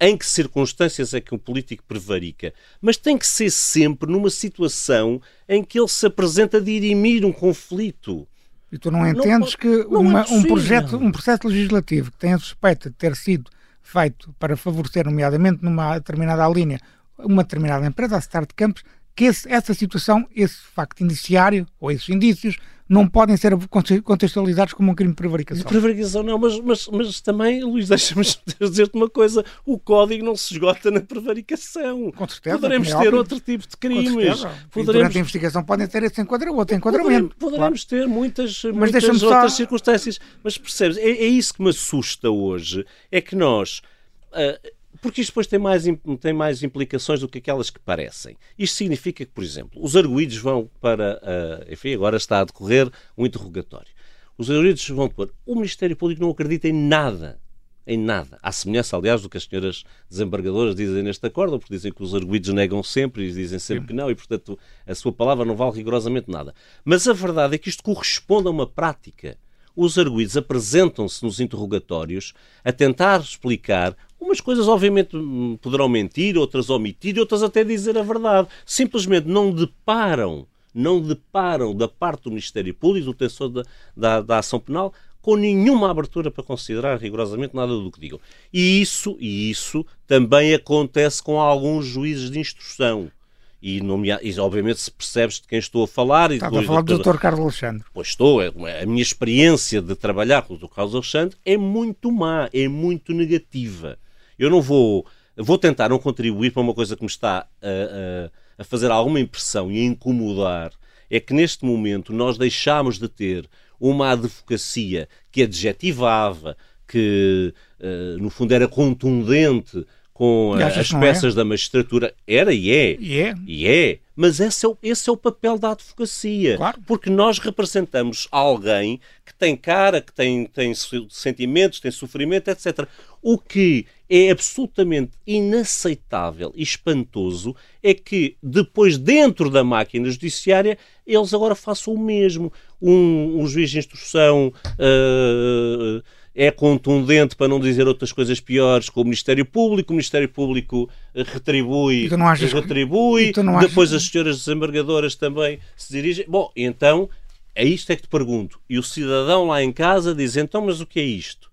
em que circunstâncias é que um político prevarica, mas tem que ser sempre numa situação em que ele se apresenta a dirimir um conflito. E tu não entendes não, que não uma, é um, projeto, um processo legislativo que tem a suspeita de ter sido feito para favorecer, nomeadamente numa determinada linha, uma determinada empresa, a Start Campos, que esse, essa situação, esse facto indiciário ou esses indícios não podem ser contextualizados como um crime de prevaricação. De prevaricação não, mas, mas, mas também, Luís, deixa-me dizer-te uma coisa, o código não se esgota na prevaricação. Com certeza. Poderemos é ter outro tipo de crimes. Poderemos... durante a investigação podem ter esse enquadra, outro enquadramento. Poderemos, claro. ter muitas, mas muitas outras só... circunstâncias. Mas percebes, é, é, isso que me assusta hoje, é que nós... Uh, porque isto depois tem mais, tem mais implicações do que aquelas que parecem. Isto significa que, por exemplo, os arguídos vão para. Uh, enfim, agora está a decorrer um interrogatório. Os arguídos vão para. O Ministério Público não acredita em nada. Em nada. À semelhança, aliás, do que as senhoras desembargadoras dizem neste acordo, porque dizem que os arguídos negam sempre e dizem sempre Sim. que não, e, portanto, a sua palavra não vale rigorosamente nada. Mas a verdade é que isto corresponde a uma prática os arguídos apresentam-se nos interrogatórios a tentar explicar Umas coisas, obviamente, poderão mentir, outras omitir, outras até dizer a verdade. Simplesmente não deparam, não deparam da parte do Ministério Público, do tensor da, da, da ação penal, com nenhuma abertura para considerar rigorosamente nada do que digam. E isso, e isso também acontece com alguns juízes de instrução e, nomea... e obviamente se percebes de quem estou a falar. Estava depois, a falar do Dr. Carlos Alexandre. Pois estou. É, a minha experiência de trabalhar com o Dr. Carlos Alexandre é muito má, é muito negativa. Eu não vou. Vou tentar não contribuir para uma coisa que me está a, a, a fazer alguma impressão e a incomodar. É que neste momento nós deixámos de ter uma advocacia que adjetivava, que uh, no fundo era contundente com as peças é? da magistratura. Era e é. E é. E é. Mas esse é, o, esse é o papel da advocacia. Claro. Porque nós representamos alguém que tem cara, que tem, tem sentimentos, tem sofrimento, etc. O que é absolutamente inaceitável e espantoso é que depois, dentro da máquina judiciária, eles agora façam o mesmo. Um, um juiz de instrução. Uh, é contundente, para não dizer outras coisas piores, com o Ministério Público. O Ministério Público eh, retribui, retribui. Depois as senhoras desembargadoras também se dirigem. Bom, então, é isto é que te pergunto. E o cidadão lá em casa diz, então, mas o que é isto?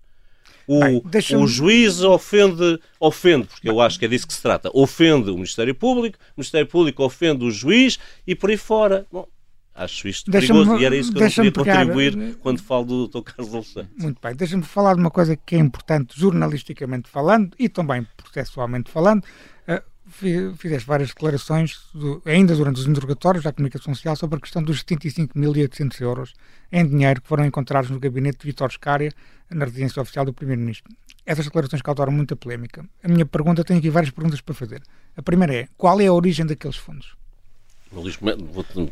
O, Bem, o juiz ofende, ofende, porque eu acho que é disso que se trata, ofende o Ministério Público, o Ministério Público ofende o juiz e por aí fora. Bom, Acho isto perigoso e era isso que eu não queria pegar, contribuir eh, quando falo do Dr. Carlos Alexandre. Muito bem, deixa-me falar de uma coisa que é importante jornalisticamente falando e também processualmente falando. Uh, fizeste várias declarações, do, ainda durante os interrogatórios da comunicação social, sobre a questão dos 75.800 euros em dinheiro que foram encontrados no gabinete de Vitor Scária, na residência oficial do Primeiro-Ministro. Essas declarações causaram muita polémica. A minha pergunta, tenho aqui várias perguntas para fazer. A primeira é, qual é a origem daqueles fundos? Luís,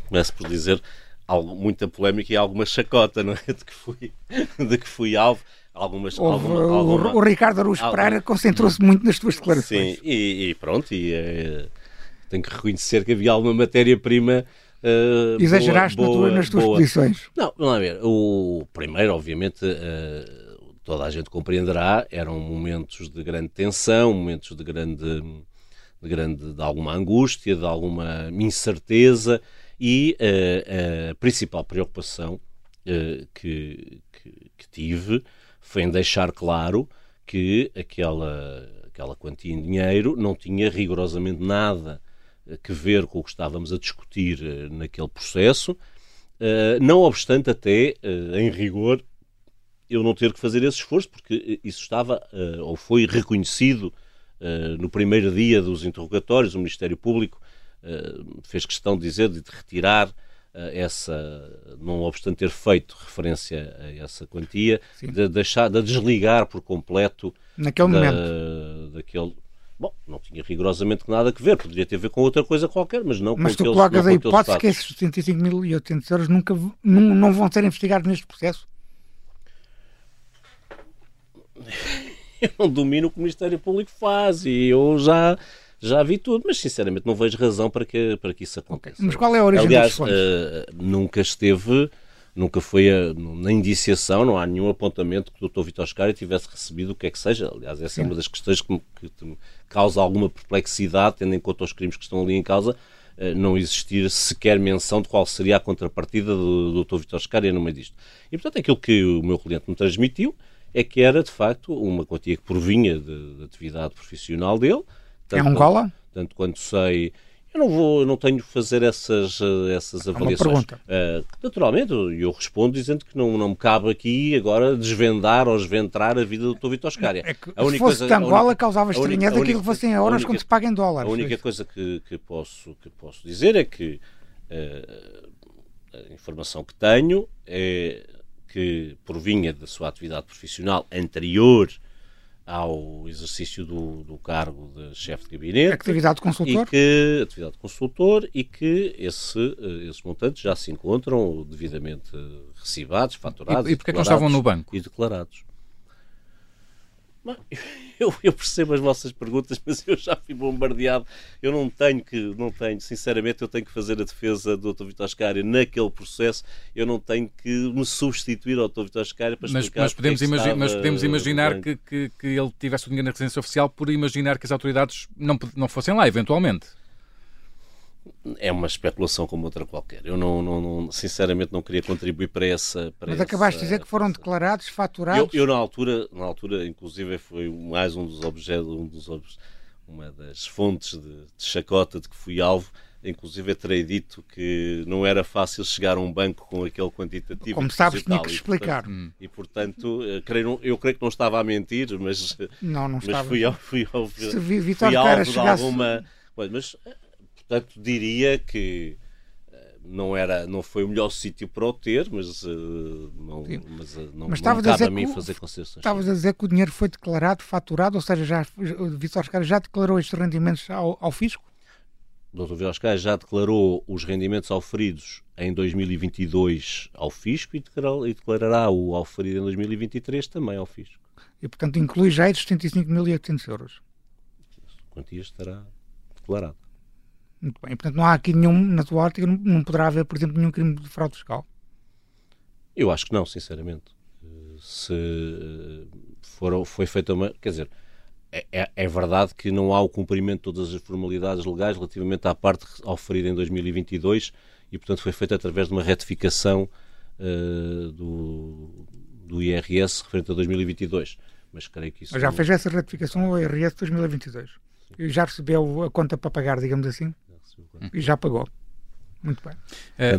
começo por dizer algo, muita polémica e alguma chacota, não é? De que fui, de que fui alvo. Algumas, Houve, alguma, o, alguma, o Ricardo Araújo Pereira concentrou-se muito nas tuas declarações. Sim, e, e pronto, e é, tenho que reconhecer que havia alguma matéria-prima Uh, Exageraste boa, boa, nas tuas boa. posições. Não, vamos ver. O primeiro, obviamente, uh, toda a gente compreenderá, eram momentos de grande tensão, momentos de grande, de grande, de alguma angústia, de alguma incerteza e uh, a principal preocupação que, que, que tive foi em deixar claro que aquela, aquela quantia em dinheiro não tinha rigorosamente nada a ver com o que estávamos a discutir eh, naquele processo, não obstante até, em rigor, eu não ter que fazer esse esforço, porque isso estava ou foi reconhecido no primeiro dia dos interrogatórios, o Ministério Público fez questão de dizer, de retirar essa, não obstante ter feito referência a essa quantia, de deixar, de desligar por completo naquele da, momento daquele. Bom, não tinha rigorosamente nada a ver, poderia ter a ver com outra coisa qualquer, mas não mas com Mas tu colocas a hipótese que esses 75.800 euros nunca não, não vão ser investigados neste processo? Eu não domino o que o Ministério Público faz e eu já já vi tudo, mas sinceramente não vejo razão para que, para que isso aconteça. Mas qual é a origem Aliás, uh, nunca esteve, nunca foi a, na indiciação, não há nenhum apontamento que o Dr. Vitor Scari tivesse recebido o que é que seja. Aliás, essa é uma das questões que, que causa alguma perplexidade, tendo em conta os crimes que estão ali em causa, uh, não existir sequer menção de qual seria a contrapartida do, do Dr. Vitor Scari no meio disto. E, portanto, aquilo que o meu cliente me transmitiu é que era, de facto, uma quantia que provinha de, de atividade profissional dele, tanto é Angola? Quanto, tanto quanto sei. Eu não vou, não tenho que fazer essas, eh, essas avaliações. Uma pergunta. Uh, naturalmente, eu respondo dizendo que não, não me cabe aqui agora desvendar ou esventrar a vida do Dr. Vitor Scária. É que, a se fosse coisa, de Angola, única, causava estranheza aquilo que fossem euros única, quando se paga em dólares. A única coisa que, que, posso, que posso dizer é que uh, a informação que tenho é que provinha da sua atividade profissional anterior ao exercício do, do cargo de chefe de gabinete. Atividade de consultor. E que, atividade de consultor e que esse, eh, esses montantes já se encontram devidamente recibados, faturados. E, e porque é que não estavam no banco? E declarados. Eu, eu, percebo as vossas perguntas, mas eu já fui bombardeado. Eu não tenho que, não tenho, sinceramente, eu tenho que fazer a defesa do Dr. Vitor Ascário naquele processo. Eu não tenho que me substituir ao Dr. Vitor Ascário para mas, mas podemos, é imagi mas podemos imaginar que, que, que, ele tivesse o dinheiro na residência oficial por imaginar que as autoridades não, não fossem lá, eventualmente é uma especulação como outra qualquer. Eu não, não, não sinceramente não queria contribuir para essa. Para Mas essa, acabaste de dizer que foram declarados, faturados. Eu, eu, na altura, na altura, inclusive, foi mais um dos objetos, um dos uma das fontes de, de chacota de que fui alvo. Inclusive, terei dito que não era fácil chegar a um banco com aquele quantitativo. Como sabes, tinha que explicar. E, portanto, e, portanto creio, eu creio que não estava a mentir, mas, não, não mas estava. fui, fui, fui, Se Vitor fui alvo chegasse... de alguma. Mas Portanto, diria que eh, não era não foi o melhor sítio para o ter mas uh, não mas, uh, não, mas não cabe a, a mim o, fazer concessões estavas a dizer que o dinheiro foi declarado faturado ou seja já o Vitor Oscar já declarou estes rendimentos ao, ao fisco? O Dr. Vitor Oscar já declarou os rendimentos auferidos em 2022 ao fisco e, declarará, e declarará o auferido em 2023 também ao fisco. E portanto inclui já estes 75.800 euros. A quantia estará declarada muito bem. Portanto, não há aqui nenhum, na tua ótica, não, não poderá haver, por exemplo, nenhum crime de fraude fiscal? Eu acho que não, sinceramente. Se for, foi feita uma. Quer dizer, é, é, é, verdade que não há o cumprimento de todas as formalidades legais relativamente à parte oferida em 2022 e, portanto, foi feita através de uma retificação uh, do, do IRS referente a 2022. Mas creio que isso. já não... fez essa retificação ao IRS 2022? Sim. E já recebeu a conta para pagar, digamos assim? E já pagou. Muito bem.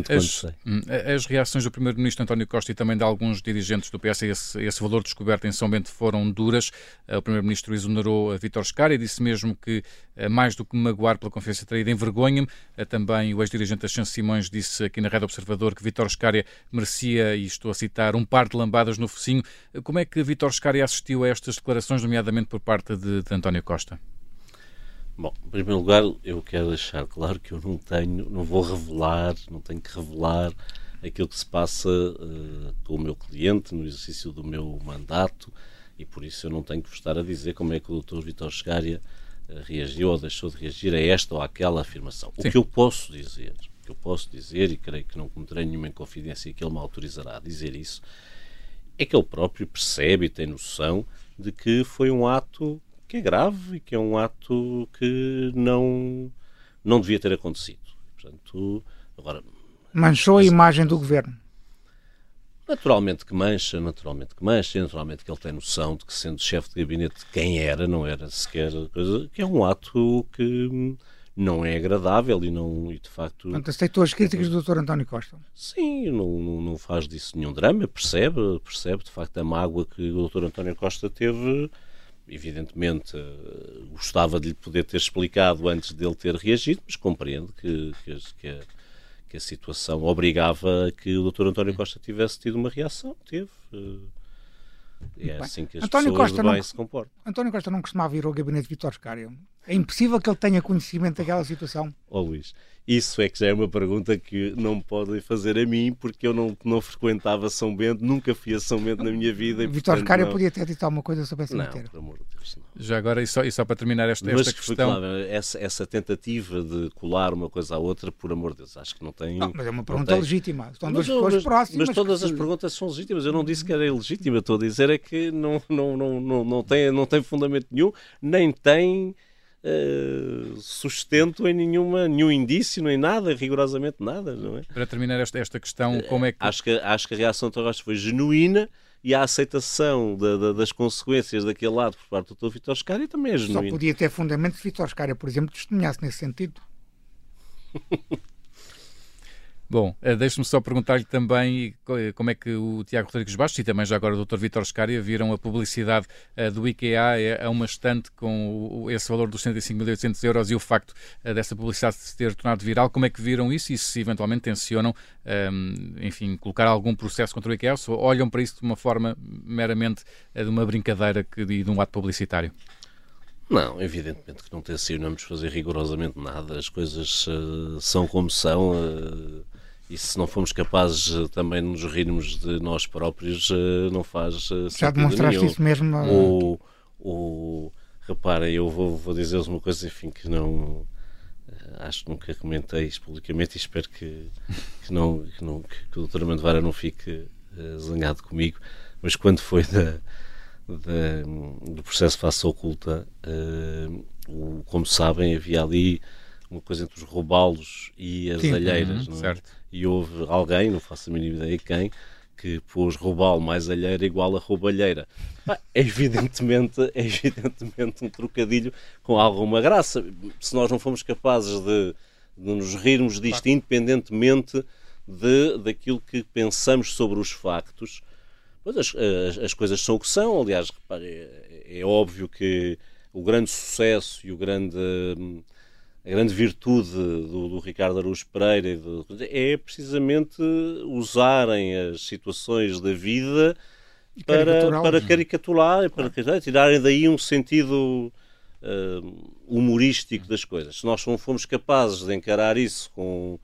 As, hum, as, reações do Primeiro-Ministro António Costa e também de alguns dirigentes do PS a esse, esse, valor descoberto em São Bento foram duras. O Primeiro-Ministro exonerou a Vítor Scar e disse mesmo que, mais do que magoar pela confiança traída, envergonha-me. Também o ex-dirigente Ascenso Simões disse aqui na Rede Observador que Vítor Scária merecia, e estou a citar, um par de lambadas no focinho. Como é que Vítor Scária assistiu a estas declarações, nomeadamente por parte de, de António Costa? Bom, em primeiro lugar, eu quero deixar claro que eu não tenho, não vou revelar, não tenho que revelar aquilo que se passa uh, com o meu cliente no exercício do meu mandato e por isso eu não tenho que vos estar a dizer como é que o Dr. Vitor Chegária uh, reagiu ou deixou de reagir a esta ou àquela afirmação. Sim. O que eu posso dizer, o que eu posso dizer, e creio que não cometerei nenhuma inconfidência que ele me autorizará a dizer isso, é que ele próprio percebe e tem noção de que foi um ato que é grave e que é um ato que não, não devia ter acontecido. Portanto, agora, Manchou a imagem do governo. Naturalmente que mancha, naturalmente que mancha, naturalmente que ele tem noção de que, sendo chefe de gabinete, quem era, não era sequer coisa, que é um ato que não é agradável e não, e de facto. Portanto, aceitou as críticas do Dr. António Costa. Sim, não, não, faz disso nenhum drama, percebe, percebe de facto a mágoa que o Dr. António Costa teve evidentemente eh, gostava de lhe poder ter explicado antes dele ter reagido, mas compreendo que, que, que, a, que a, situação obrigava a que o Dr. António Costa tivesse tido uma reação. Teve. Eh, é bem. assim que as António pessoas Costa bem não, se comportam. António Costa não costumava ir ao gabinete de Vitor Scário. É impossível que ele tenha conhecimento daquela situação. Ó oh, Luís, isso é que já é uma pergunta que não me podem fazer a mim, porque eu não, não frequentava São Bento, nunca fui a São Bento na minha vida. Vitor Scário podia ter dito alguma coisa sobre essa matéria. Não, por amor de Deus, não. Já agora, e só, e só para terminar esta, esta questão... Claro, essa, essa tentativa de colar uma coisa à outra, por amor de Deus, acho que não tem... Não, mas é uma pergunta tem... legítima. Estão duas pessoas próximas. Mas todas as perguntas são legítimas. Eu não disse que era ilegítima, estou a dizer é que não, não, não, não, não, tem, não tem fundamento nenhum, nem tem uh, sustento em nenhuma, nenhum indício, nem nada, rigorosamente nada. Não é? Para terminar esta, esta questão, como é que. Acho que, acho que a reação de Rocha foi genuína e a aceitação da, da, das consequências daquele lado por parte do Dr. Vitor Scária também é genuína. Só podia ter fundamento se Vitor Scária, por exemplo, testemunhasse nesse sentido. Bom, eh, deixe-me só perguntar-lhe também eh, como é que o Tiago Rodrigues Bastos e também já agora o Dr. Vítor Scária viram a publicidade eh, do IKEA a uma estante com esse valor dos 105.800 euros e o facto dessa publicidade se ter tornado viral. Como é que viram isso e se eventualmente tencionam, ehm, enfim, colocar algum processo contra o IKEA ou olham para isso de uma forma meramente de uma brincadeira e de um ato publicitário? Não, evidentemente que não tencionamos fazer rigorosamente nada. As coisas uh, são como são. Uh, e se não formos capazes uh, também de nos rirmos de nós próprios, não faz Já demonstraste nenhum. isso mesmo? O, o, reparem, eu vou, vou dizer-vos uma coisa, enfim, que não acho que nunca comentei isto publicamente e espero que, que, não, que, não, que o Dr. Armando Vara não fique zangado comigo, mas quando foi da do processo face oculta, uh, o, como sabem, havia ali uma coisa entre os roubalos e as Sim, alheiras, uhum, é? E houve alguém, não faço a mínima ideia quem, que pôs roubalo mais alheira igual a roubalheira. É evidentemente, é evidentemente um trocadilho com alguma graça. Se nós não fomos capazes de, de nos rirmos disto, claro. independentemente de, daquilo que pensamos sobre os factos, Pois as, as, as, coisas são o que são. Aliás, repare, é, é, óbvio que o grande sucesso e o grande, a grande virtude do, do Ricardo Araújo Pereira é precisamente usarem as situações da vida para, para caricaturar, para tirarem daí um sentido uh, humorístico das coisas. Se nós não fomos capazes de encarar isso com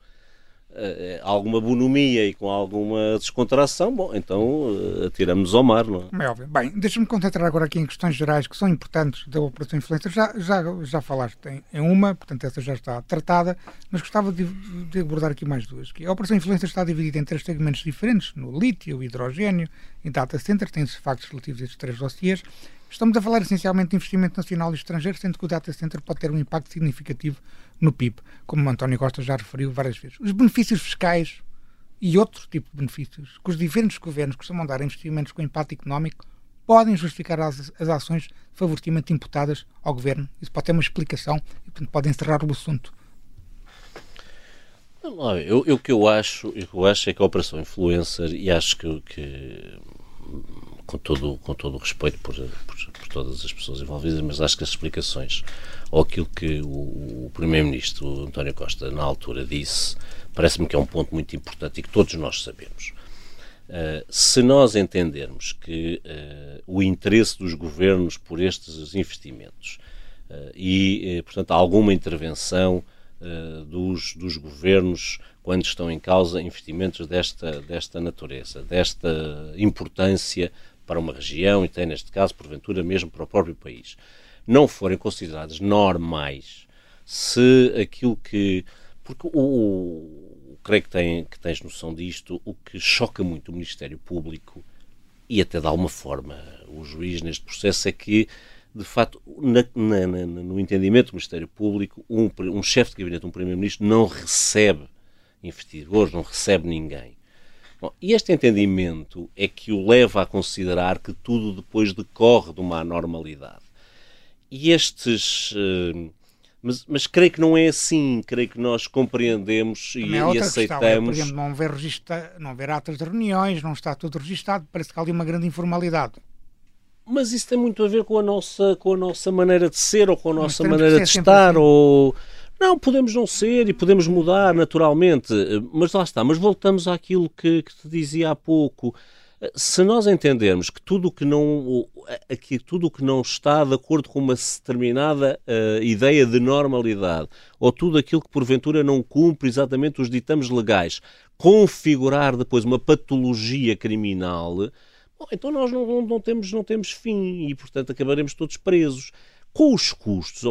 alguma bonomia e com alguma descontração, bom, então uh, atiramos ao mar, não é? É óbvio. Bem, deixa-me concentrar agora aqui em questões gerais que são importantes da Operação Influencer. Já, já, já falaste em, uma, portanto essa já está tratada, mas gostava de, de abordar aqui mais duas. Que a Operação Influencer está dividida em três segmentos diferentes, no lítio, hidrogênio e data center, tem-se factos relativos a estes três dossiers. Estamos a falar essencialmente de investimento nacional e estrangeiro, sendo que o data center pode ter um impacto significativo no PIB, como o António Costa já referiu várias vezes. Os benefícios fiscais e outro tipo de benefícios que os diferentes governos costumam dar a investimentos com impacto económico podem justificar as, as ações de favorecimento imputadas ao governo. Isso pode ter uma explicação e, pode encerrar o assunto. Eu, eu, o que eu acho, eu acho é que a Operação Influencer, e acho que, que com, todo, com todo o respeito por, por, por, todas as pessoas envolvidas, mas acho que as explicações ou aquilo que o, o Primeiro-Ministro António Costa na altura disse, parece-me que é um ponto muito importante e que todos nós sabemos. Uh, se nós entendermos que uh, o interesse dos governos por estes investimentos uh, e, portanto, alguma intervenção dos, dos governos quando estão em causa investimentos desta, desta natureza, desta importância para uma região e tem, neste caso, porventura, mesmo para o próprio país, não forem consideradas normais, se aquilo que. Porque o, creio que, tem, que tens noção disto, o que choca muito o Ministério Público e até de alguma forma o juiz neste processo é que, de facto, na, na, no entendimento do Ministério Público, um, um chefe de gabinete, um primeiro-ministro, não recebe investidores, não recebe ninguém. Bom, e este entendimento é que o leva a considerar que tudo depois decorre de uma anormalidade. E estes. Uh, mas, mas creio que não é assim, creio que nós compreendemos e, é e aceitamos. Questão, é, por exemplo, não ver, registra, não ver atas de reuniões, não está tudo registado, parece que há ali uma grande informalidade. Mas isso tem muito a ver com a nossa, com a nossa maneira de ser ou com a nossa maneira de estar. Assim. Ou... Não, podemos não ser e podemos mudar naturalmente, mas lá está. Mas voltamos àquilo que, que te dizia há pouco se nós entendermos que tudo o que não aqui tudo o que não está de acordo com uma determinada uh, ideia de normalidade ou tudo aquilo que porventura não cumpre exatamente os ditames legais configurar depois uma patologia criminal bom, então nós não, não, não, temos não temos fim e portanto acabaremos todos presos com os custos,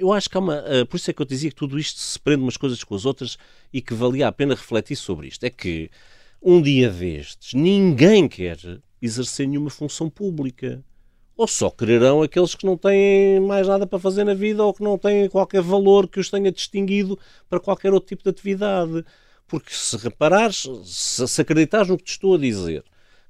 eu acho que há uma. Uh, por isso é que eu dizia que tudo isto se prende umas coisas com as outras e que valia a pena refletir sobre isto. É que um dia destes, ninguém quer exercer nenhuma função pública. Ou só quererão aqueles que não têm mais nada para fazer na vida ou que não têm qualquer valor que os tenha distinguido para qualquer outro tipo de atividade. Porque se reparares, se acreditares no que te estou a dizer,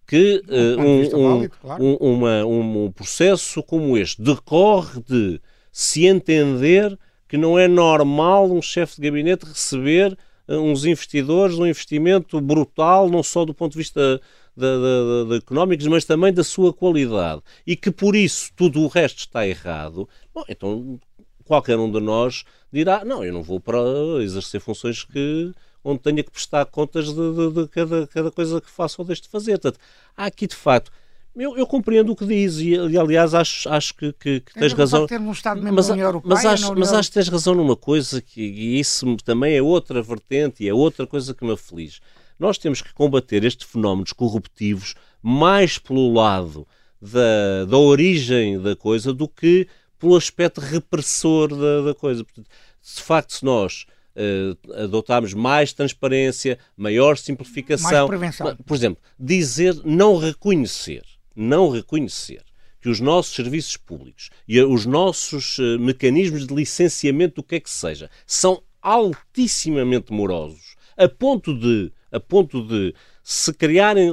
que uh, um, um, válido, claro. um, uma, um processo como este decorre de se entender que não é normal um chefe de gabinete receber uns investidores, um investimento brutal, não só do ponto de vista de, económicos, mas também da sua qualidade. E que por isso tudo o resto está errado. Bom, então qualquer um de nós dirá: não, eu não vou para exercer funções que onde tenha que prestar contas de, de, de cada, cada coisa que faço ou deixo de fazer. Portanto, há aqui de facto eu, eu, compreendo o que diz e, aliás, acho, acho que, que, que tens razão. Um Estado mas, Europeia, mas, acho, mas acho que tens razão numa coisa que, e isso também é outra vertente e é outra coisa que me aflige. Nós temos que combater estes fenómenos corruptivos mais pelo lado da, da origem da coisa do que pelo aspecto repressor da, da coisa. Portanto, de facto se nós uh, adotarmos mais transparência, maior simplificação, mais prevenção. por exemplo, dizer não reconhecer não reconhecer que os nossos serviços públicos e os nossos uh, mecanismos de licenciamento do que é que seja são altissimamente morosos, a ponto de, a ponto de se, criarem,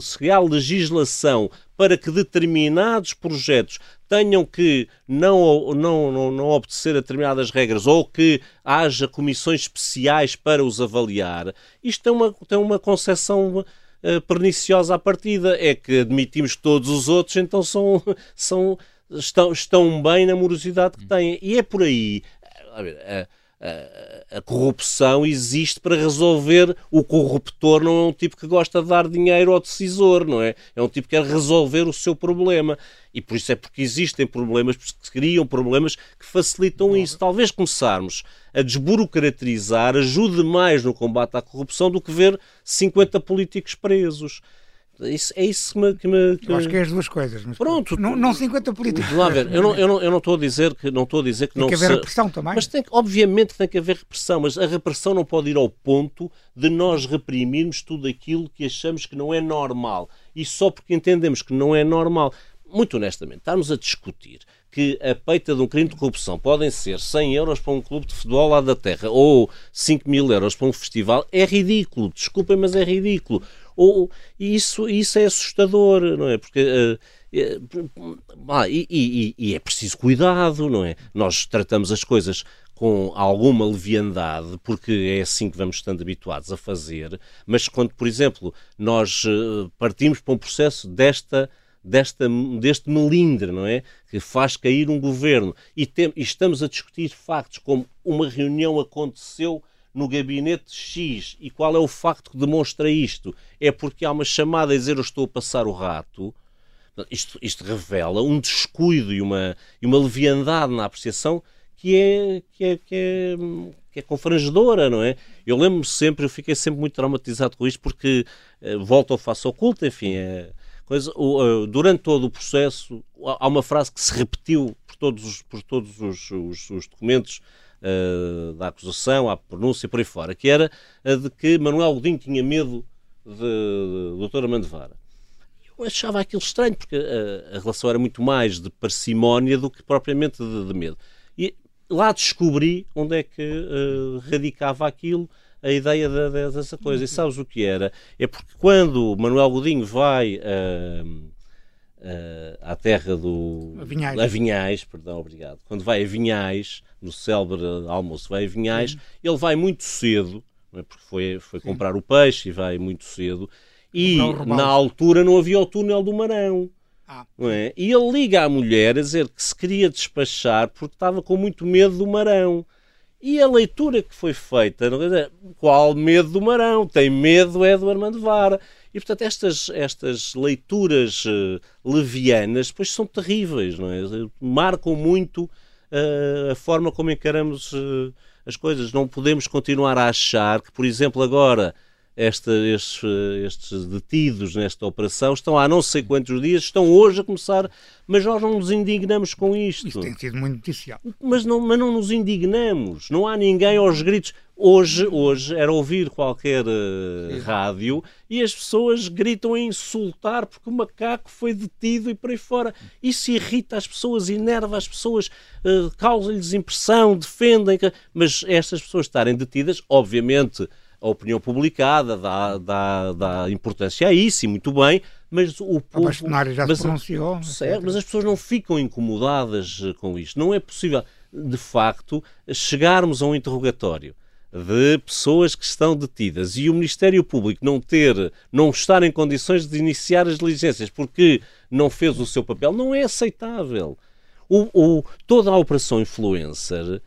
se criar legislação para que determinados projetos tenham que não, não, não, não obedecer a determinadas regras ou que haja comissões especiais para os avaliar, isto tem uma, tem uma concepção uh, perniciosa à partida. É que admitimos que todos os outros então são, são, estão, estão bem na morosidade que têm. E é por aí. A, a, a, corrupção existe para resolver. O corruptor não é um tipo que gosta de dar dinheiro ao decisor, não é? É um tipo que quer resolver o seu problema. E por isso é porque existem problemas, porque se criam problemas que facilitam isso. Talvez começarmos a desburocratizar ajude mais no combate à corrupção do que ver 50 políticos presos. Isso, é isso que me. Que me que... Eu acho que é as duas coisas. Mas Pronto. Não, não 50 políticos. Lá ver, eu não, eu, não, eu não estou a dizer que não estou a dizer que tem não que haver se... repressão também. Mas tem, obviamente tem que haver repressão, mas a repressão não pode ir ao ponto de nós reprimirmos tudo aquilo que achamos que não é normal. E só porque entendemos que não é normal muito honestamente, estarmos a discutir que a peita de um crime de corrupção podem ser 100 euros para um clube de futebol lá da terra ou 5 mil euros para um festival é ridículo. Desculpem, mas é ridículo. Ou, isso, isso é assustador, não é? Porque. Uh, ah, e, e, e, é preciso cuidado, não é? Nós tratamos as coisas com alguma leviandade, porque é assim que vamos estando habituados a fazer, mas quando, por exemplo, nós eh, partimos para um processo desta desta, deste melindre, não é? Que faz cair um governo e, tem, e estamos a discutir factos como uma reunião aconteceu no gabinete X e qual é o facto que demonstra isto? É porque há uma chamada a dizer eu estou a passar o rato. Isto, isto revela um descuido e uma, e uma leviandade na apreciação que é, que é, que é, que é confrangedora, não é? Eu lembro-me sempre, eu fiquei sempre muito traumatizado com isto porque uh, volto ao face oculta, enfim, é, coisa, uh, durante todo o processo há uma frase que se repetiu por todos os, por todos os, os, os documentos da acusação, à pronúncia, por aí fora, que era a de que Manuel Godinho tinha medo de, de, Dr. Amando Vara. Eu achava aquilo estranho, porque a, a, relação era muito mais de parcimónia do que propriamente de, de medo. E lá descobri onde é que uh, radicava aquilo, a ideia de, de, dessa coisa. E sabes o que era? É porque quando Manuel Godinho vai uh, uh, à terra do. A Vinhais. A Vinhais, perdão, obrigado. Quando vai a Vinhais, no célebre almoço, vai a Vinhais, Sim. ele vai muito cedo, é? porque foi, foi comprar o peixe e vai muito cedo. E na altura não havia o túnel do Marão. Ah. É? E ele liga à mulher a dizer que se queria despachar porque estava com muito medo do marão. E a leitura que foi feita, qual medo do marão? Tem medo é do Armando Vara. E portanto, estas, estas leituras uh, levianas depois são terríveis, não é? Marcam muito uh, a forma como encaramos uh, as coisas. Não podemos continuar a achar que, por exemplo, agora esta, estes, estes, detidos nesta operação estão há não sei quantos dias, estão hoje a começar, mas nós não nos indignamos com isto. Isso tem sido muito noticiado. Mas não, mas não nos indignamos, não há ninguém aos gritos. Hoje, hoje era ouvir qualquer uh, rádio e as pessoas gritam a insultar porque o macaco foi detido e por aí fora. Isso irrita as pessoas, enerva as pessoas, uh, causa-lhes impressão, defendem. Mas estas pessoas estarem detidas, obviamente a opinião publicada dá, dá, dá importância a isso, e muito bem, mas o povo. já mas, se pronunciou. Certo, mas as pessoas não ficam incomodadas eh, com isto. Não é possível, de facto, chegarmos a um interrogatório de pessoas que estão detidas e o Ministério Público não ter, não estar em condições de iniciar as diligências porque não fez o seu papel, não é aceitável. O, o, toda a operação influencer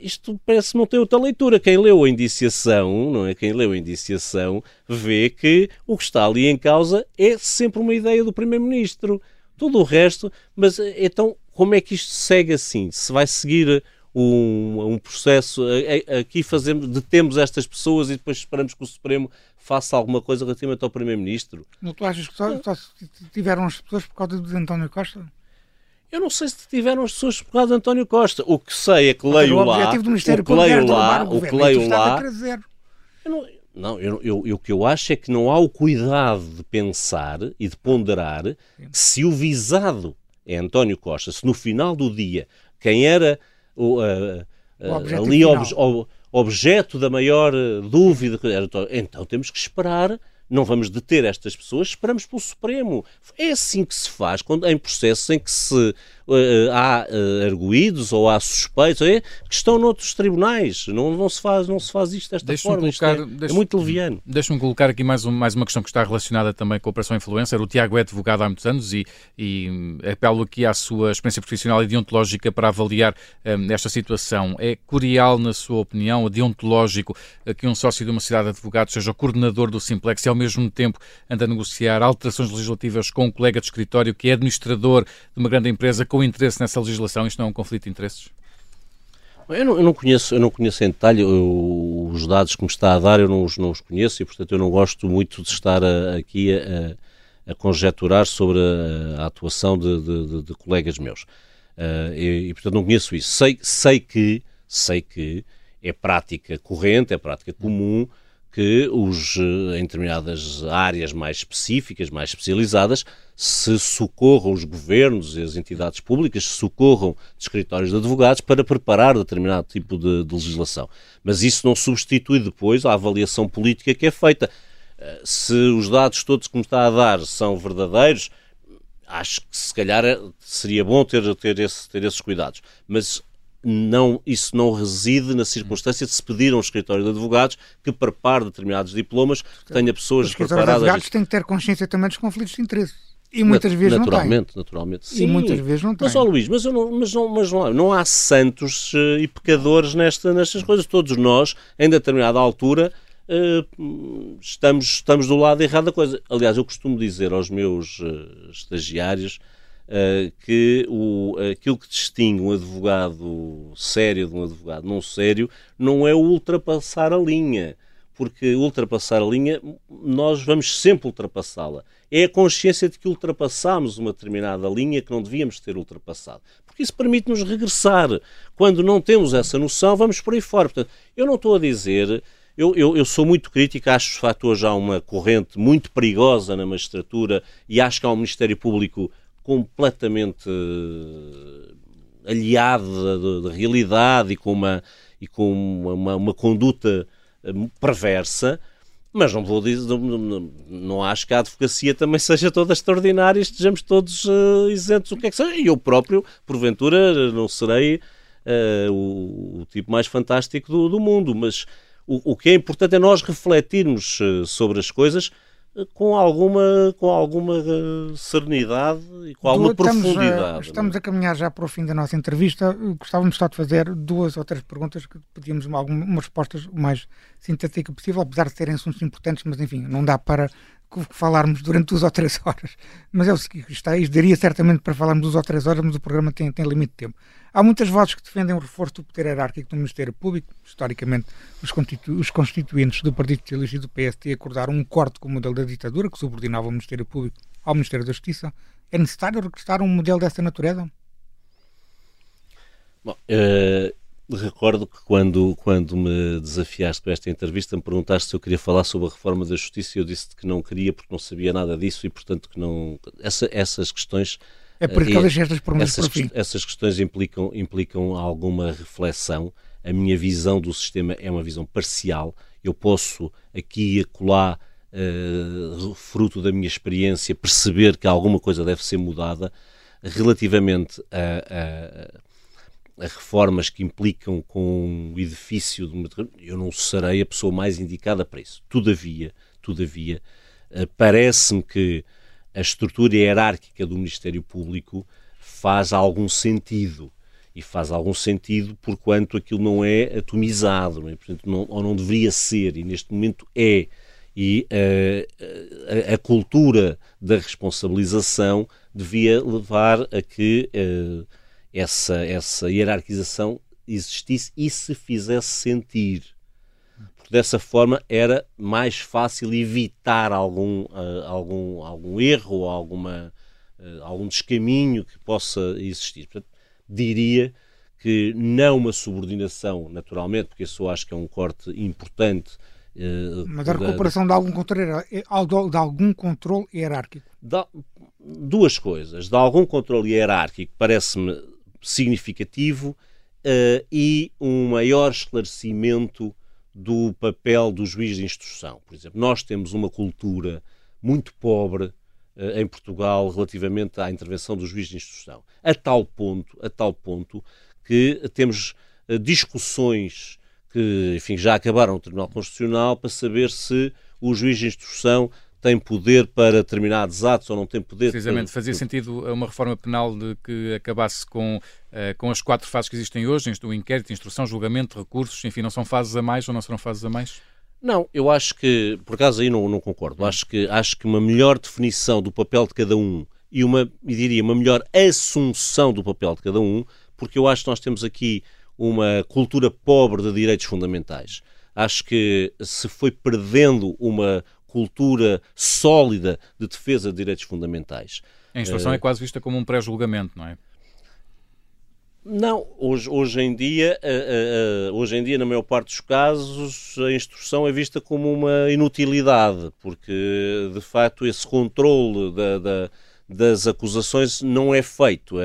isto parece não ter outra leitura. Quem leu a indiciação, não é? Quem leu a indiciação vê que o que está ali em causa é sempre uma ideia do Primeiro-Ministro. Tudo o resto, mas então como é que isto segue assim? Se vai seguir um, um processo, aqui fazemos, detemos estas pessoas e depois esperamos que o Supremo faça alguma coisa relativamente ao Primeiro-Ministro. Não tu achas que só, só tiveram as pessoas por causa de António Costa? Eu não sei se tiveram as pessoas por causa de António Costa. O que sei é que leio o lá. O, o que leio lá, o, o que leio lá. Eu não, não, eu, eu, eu, o que eu acho é que não há o cuidado de pensar e de ponderar se o visado é António Costa, se no final do dia quem era o, uh, uh, ali ob, objeto da maior dúvida, então temos que esperar não vamos deter estas pessoas, esperamos pelo Supremo. É assim que se faz quando, em processos em que se, há uh, arguídos ou há suspeitos é, que estão noutros tribunais. Não, não, se, faz, não se faz isto desta forma. Colocar, isto é, é, muito leviano. Deixa-me colocar aqui mais, um, mais uma questão que está relacionada também com a Operação Influencer. O Tiago é advogado há muitos anos e, e apelo aqui à sua experiência profissional e deontológica para avaliar um, esta situação. É curial, na sua opinião, deontológico, que um sócio de uma cidade de advogados seja o coordenador do Simplex e ao mesmo tempo anda a negociar alterações legislativas com um colega de escritório que é administrador de uma grande empresa com interesse nessa legislação? Isto não é um conflito de interesses? Eu não, eu não, conheço, eu não conheço em detalhe eu, os dados que me está a dar, eu não os, não os conheço e, portanto, eu não gosto muito de estar a, aqui a, a, conjecturar sobre a, a atuação de, de, de, colegas meus. Uh, e, e, portanto, não conheço isso. Sei, sei que, sei que é prática corrente, é prática comum que os, eh, em determinadas áreas mais específicas, mais especializadas, se socorram os governos e as entidades públicas, se socorram de escritórios de advogados para preparar determinado tipo de, de legislação. Mas isso não substitui depois a avaliação política que é feita. Eh, se os dados todos que me está a dar são verdadeiros, acho que se calhar eh, seria bom ter, ter, esse, ter esses cuidados. Mas não, isso não reside na circunstância de se pedir a um escritório de advogados que prepare determinados diplomas, que tenha pessoas Os de preparadas. advogados têm que ter consciência também dos conflitos de interesse. E muitas vezes naturalmente, não naturalmente. têm. E muitas vezes não têm. Mas, ó Luís, mas, não, mas, não, mas não, há, não há santos eh, e pecadores nesta, nestas coisas. Todos nós, em determinada altura, eh, estamos, estamos do lado errado da coisa. Aliás, eu costumo dizer aos meus eh, estagiários eh, que o, aquilo que distingue um advogado sério de um advogado não sério não é ultrapassar a linha. Porque ultrapassar a linha, nós vamos sempre ultrapassá-la. É a consciência de que ultrapassamos uma determinada linha que não devíamos ter ultrapassado. Porque isso permite-nos regressar. Quando não temos essa noção, vamos por aí fora. Portanto, eu não estou a dizer eu, eu, eu, sou muito crítico, acho que de facto hoje há uma corrente muito perigosa na magistratura e acho que há um Ministério Público completamente uh, aliado da, da, realidade e com uma, e com uma, uma, uma conduta uh, perversa, mas não vou dizer, não, não, não, acho que a advocacia também seja toda extraordinária e estejamos todos uh, isentos o que é que seja. E eu próprio, porventura, não serei o, o, tipo mais fantástico do, do mundo, mas o, o que é importante é nós refletirmos sobre as coisas com alguma, com alguma eh, serenidade e com alguma estamos profundidade. A, estamos a caminhar já para o fim da nossa entrevista. Gostávamos só de fazer duas ou três perguntas que pedíamos algumas respostas o mais sintética possível, apesar de serem assuntos importantes, mas enfim, não dá para falarmos durante duas ou três horas. Mas é o seguinte, está, isto daria certamente para falarmos duas ou três horas, mas o programa tem, tem limite de tempo. Há muitas vozes que defendem o reforço do poder hierárquico do Ministério Público. Historicamente, os, constitu os constituintes do Partido Socialista e do PST acordaram um corte com o modelo da ditadura, que subordinava o Ministério Público ao Ministério da Justiça. É necessário regressar um modelo dessa natureza? Bom, uh, recordo que quando, quando me desafiaste para esta entrevista, me perguntaste se eu queria falar sobre a reforma da Justiça e eu disse que não queria porque não sabia nada disso e, portanto, que não. Essa, essas questões é por isso que eu deixei estas perguntas essas, por fim. Essas questões implicam, implicam alguma reflexão. A minha visão do sistema é uma visão parcial. Eu posso aqui e acolá, uh, fruto da minha experiência, perceber que alguma coisa deve ser mudada relativamente a, a, a reformas que implicam com o edifício de uma, eu não serei a pessoa mais indicada para isso. Todavia, todavia, uh, parece-me que a estrutura hierárquica do Ministério Público faz algum sentido. E faz algum sentido porquanto aquilo não é atomizado, não é? Portanto, não, ou não deveria ser, e neste momento é. E uh, a, a, cultura da responsabilização devia levar a que uh, essa, essa hierarquização existisse e se fizesse sentir dessa forma era mais fácil evitar algum, uh, algum, algum erro ou alguma, uh, algum descaminho que possa existir. Portanto, diria que não uma subordinação, naturalmente, porque isso eu acho que é um corte importante. Uh, Mas a recuperação da, de, algum controle, de algum controle hierárquico. Da, duas coisas. De algum controle hierárquico parece-me significativo e um maior esclarecimento do papel do juiz de instrução. Por exemplo, nós temos uma cultura muito pobre uh, em Portugal relativamente à intervenção do juiz de instrução, a tal ponto, a tal ponto que temos uh, discussões que, enfim, já acabaram no Tribunal Constitucional para saber se o juiz de instrução tem poder para determinados atos ou não tem poder. Precisamente, para... fazia sentido uma reforma penal de que acabasse com, uh, com as quatro fases que existem hoje, o inquérito, instrução, julgamento, recursos, enfim, não são fases a mais ou não serão fases a mais? Não, eu acho que, por acaso aí não, não concordo, acho que, acho que uma melhor definição do papel de cada um e uma, e diria, uma melhor assunção do papel de cada um, porque eu acho que nós temos aqui uma cultura pobre de direitos fundamentais. Acho que se foi perdendo uma, cultura sólida de defesa de direitos fundamentais. A instrução é quase vista como um pré-julgamento, não é? Não, hoje, hoje, em dia, hoje em dia, na maior parte dos casos, a instrução é vista como uma inutilidade, porque de facto esse controle da, da, das acusações não é feito.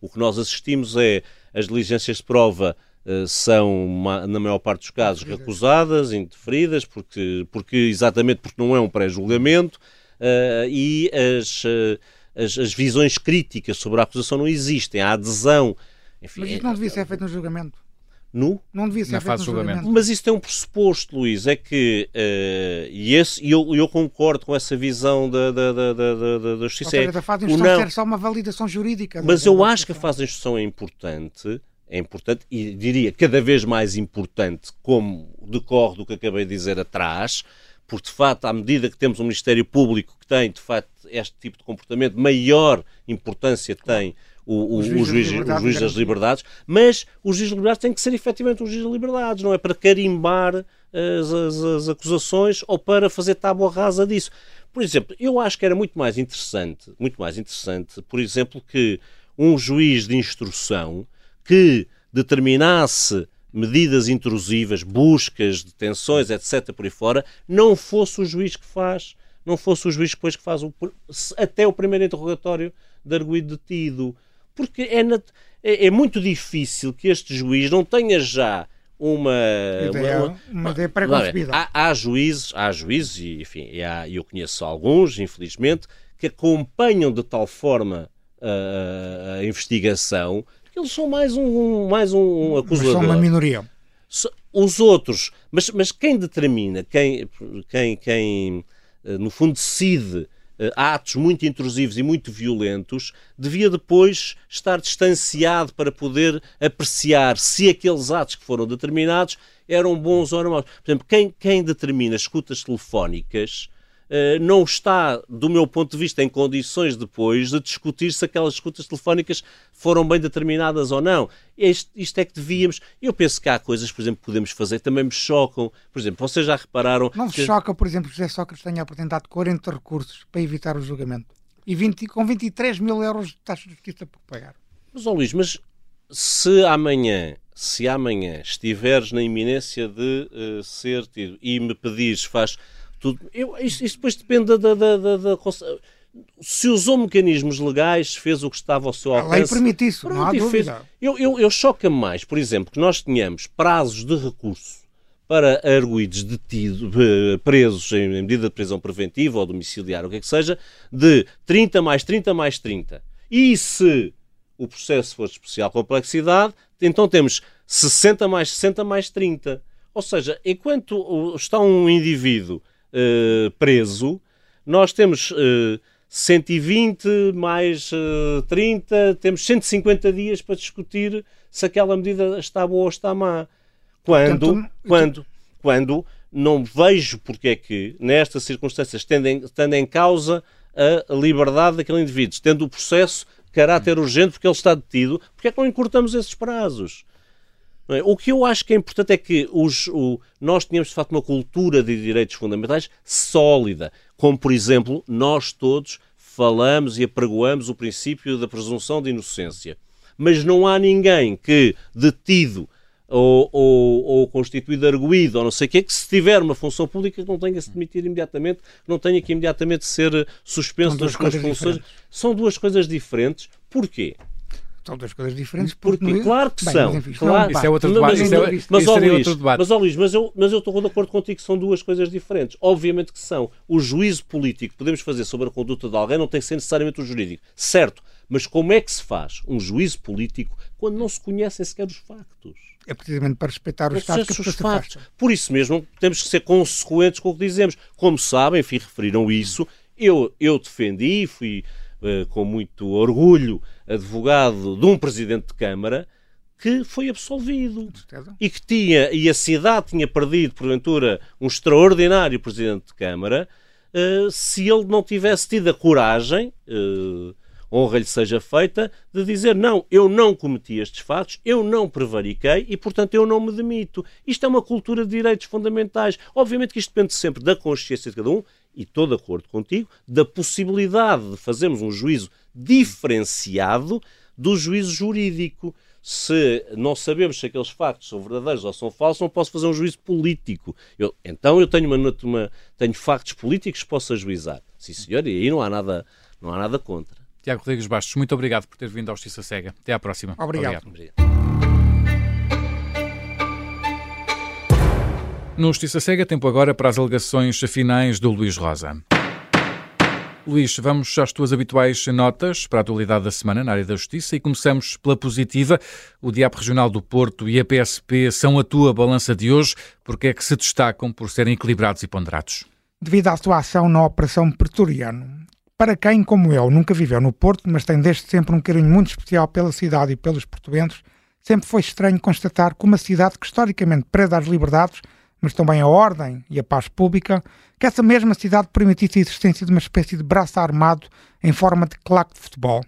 o que nós assistimos é as diligências de prova são, na maior parte dos casos, recusadas, indeferidas, porque, porque, exatamente porque não é um pré-julgamento, uh, e as, uh, as, as, visões críticas sobre a acusação não existem. A adesão enfim, Mas é- isso não devia ser feito no julgamento. nu. Não devia ser Na feito fase no julgamento. julgamento. Mas isso tem um pressuposto, Luís, é que, eh, e esse, eu, eu concordo com essa visão da, da, da, da, da, justiça. seja, é da fase de instrução não. só uma validação jurídica. Mas eu acho que a fase de instrução é importante, é importante e diria cada vez mais importante, como decorre do que acabei de dizer atrás, porque de facto, à medida que temos um Ministério Público que tem de facto este tipo de comportamento, maior importância tem o, o, O juiz juiz, das o liberdades juiz das liberdades, mas o juiz das liberdades tem que ser efetivamente um juiz das liberdades, não é para carimbar as, as- as acusações ou para fazer tábua rasa disso. Por exemplo, eu acho que era muito mais interessante, muito mais interessante, por exemplo, que um juiz de instrução que determinasse medidas intrusivas, buscas, detenções, etc., por aí fora, não fosse o juiz que faz, não fosse o juiz depois que faz o, até o primeiro interrogatório de arguido detido. Porque é, nat- é- é muito difícil que este juiz não tenha já uma. Ideia- uma- uma ideia pré-concebida. Há, há juízes, há juízes, e enfim, e há- eu conheço alguns, infelizmente, que acompanham de tal forma a, a investigação eles são mais um, mais um Mas acusador. são uma minoria. Os outros, mas, mas quem determina, quem, quem, quem eh, no fundo decide eh, atos muito intrusivos e muito violentos, devia depois estar distanciado para poder apreciar se aqueles atos que foram determinados eram bons ou não maus. Por exemplo, quem, quem determina escutas telefónicas não está, do meu ponto de vista, em condições depois de discutir se aquelas escutas telefónicas foram bem determinadas ou não. Isto, isto é que devíamos. Eu penso que há coisas, por exemplo, que podemos fazer também me chocam. Por exemplo, vocês já repararam. Não vos que- choca, por exemplo, José Sócrates tenha apresentado 40 recursos para evitar o julgamento. E 20, com 23 mil euros de taxa de justiça por pagar. Mas, ó Luís, mas se amanhã, se amanhã estiveres na iminência de eh, ser tido e me pedires, faz tudo. Eu, isto, isto depois depende da. da, da, da- se usou mecanismos legais, fez o que estava ao seu A alcance. lei permite isso, não há Pronto, fez- dúvida. Eu, eu, eu choca-me mais, por exemplo, que nós tenhamos prazos de recurso para arguídos detidos, presos em medida de prisão preventiva ou domiciliar, o que é que seja, de 30 mais 30 mais 30. E se o processo for de especial complexidade, então temos 60 mais 60 mais 30. Ou seja, enquanto está um indivíduo eh, preso, nós temos eh, 120 mais eh, 30, temos 150 dias para discutir se aquela medida está boa ou está má. Quando, Portanto, quando, quando não vejo porque é que, nestas circunstâncias, tendo em, tendo em causa a liberdade daquele indivíduo, tendo o processo de caráter urgente porque ele está detido, porque é que não encurtamos esses prazos? É? O que eu acho que é importante é que os, o- nós tenhamos de facto uma cultura de direitos fundamentais sólida, como por exemplo, nós todos falamos e apregoamos o princípio da presunção de inocência. Mas não há ninguém que, detido ou, ou, ou constituído arguído ou não sei o quê, que se tiver uma função pública não tenha que se demitir imediatamente, não tenha que imediatamente ser suspenso das suas funções. diferentes. São duas coisas diferentes. Porquê? São duas coisas diferentes. Porque, Porque, claro que Bem, são. mas enfim, claro. não Isso é outro debate. mas- Isso, é, mas- isso mas, ó, seria Luís, outro debate. Mas, ó, Luís, mas eu, mas eu estou de acordo contigo que são duas coisas diferentes. Obviamente que são. O juízo político que podemos fazer sobre a conduta de alguém não tem que ser necessariamente o jurídico. Certo. Mas como é que se faz um juízo político quando não se conhecem sequer os factos? É precisamente para respeitar os Estados que os factos. afastam. Por isso mesmo, temos que ser consequentes com o que dizemos. Como sabem, enfim, referiram isso, eu, eu defendi, fui com muito orgulho advogado de um presidente de Câmara que foi absolvido e que tinha, e a cidade tinha perdido, porventura, um extraordinário presidente de Câmara, eh, se ele não tivesse tido a coragem, eh, honra lhe seja feita, de dizer não, eu não cometi estes fatos, eu não prevariquei e, portanto, eu não me demito. Isto é uma cultura de direitos fundamentais. Obviamente que isto depende sempre da consciência de cada um, e estou de acordo contigo, da possibilidade de fazermos um juízo diferenciado do juízo jurídico. Se não sabemos se aqueles factos são verdadeiros ou são falsos, não posso fazer um juízo político. Eu- então eu tenho, uma, uma- tenho factos políticos que posso ajuizar. Sim, senhor, e aí não há nada, não há nada contra. Tiago Rodrigues Bastos, muito obrigado por ter vindo ao Justiça Cega. Até à próxima. Obrigado. Obrigado. No Justiça Cega, tempo agora para as alegações finais do Luís Rosa. Luís, vamos às tuas habituais notas para a atualidade da semana na área da justiça e começamos pela positiva. O Diabo Regional do Porto e a PSP são a tua balança de hoje, porque é que se destacam por serem equilibrados e ponderados? Devido à sua ação na Operação Pretoriano. Para quem, como eu, nunca viveu no Porto, mas tem desde sempre um carinho muito especial pela cidade e pelos portuenses, sempre foi estranho constatar que uma cidade que historicamente preda às liberdades mas também a ordem e a paz pública, que essa mesma cidade permitisse a existência de uma espécie de braço armado em forma de claque de futebol.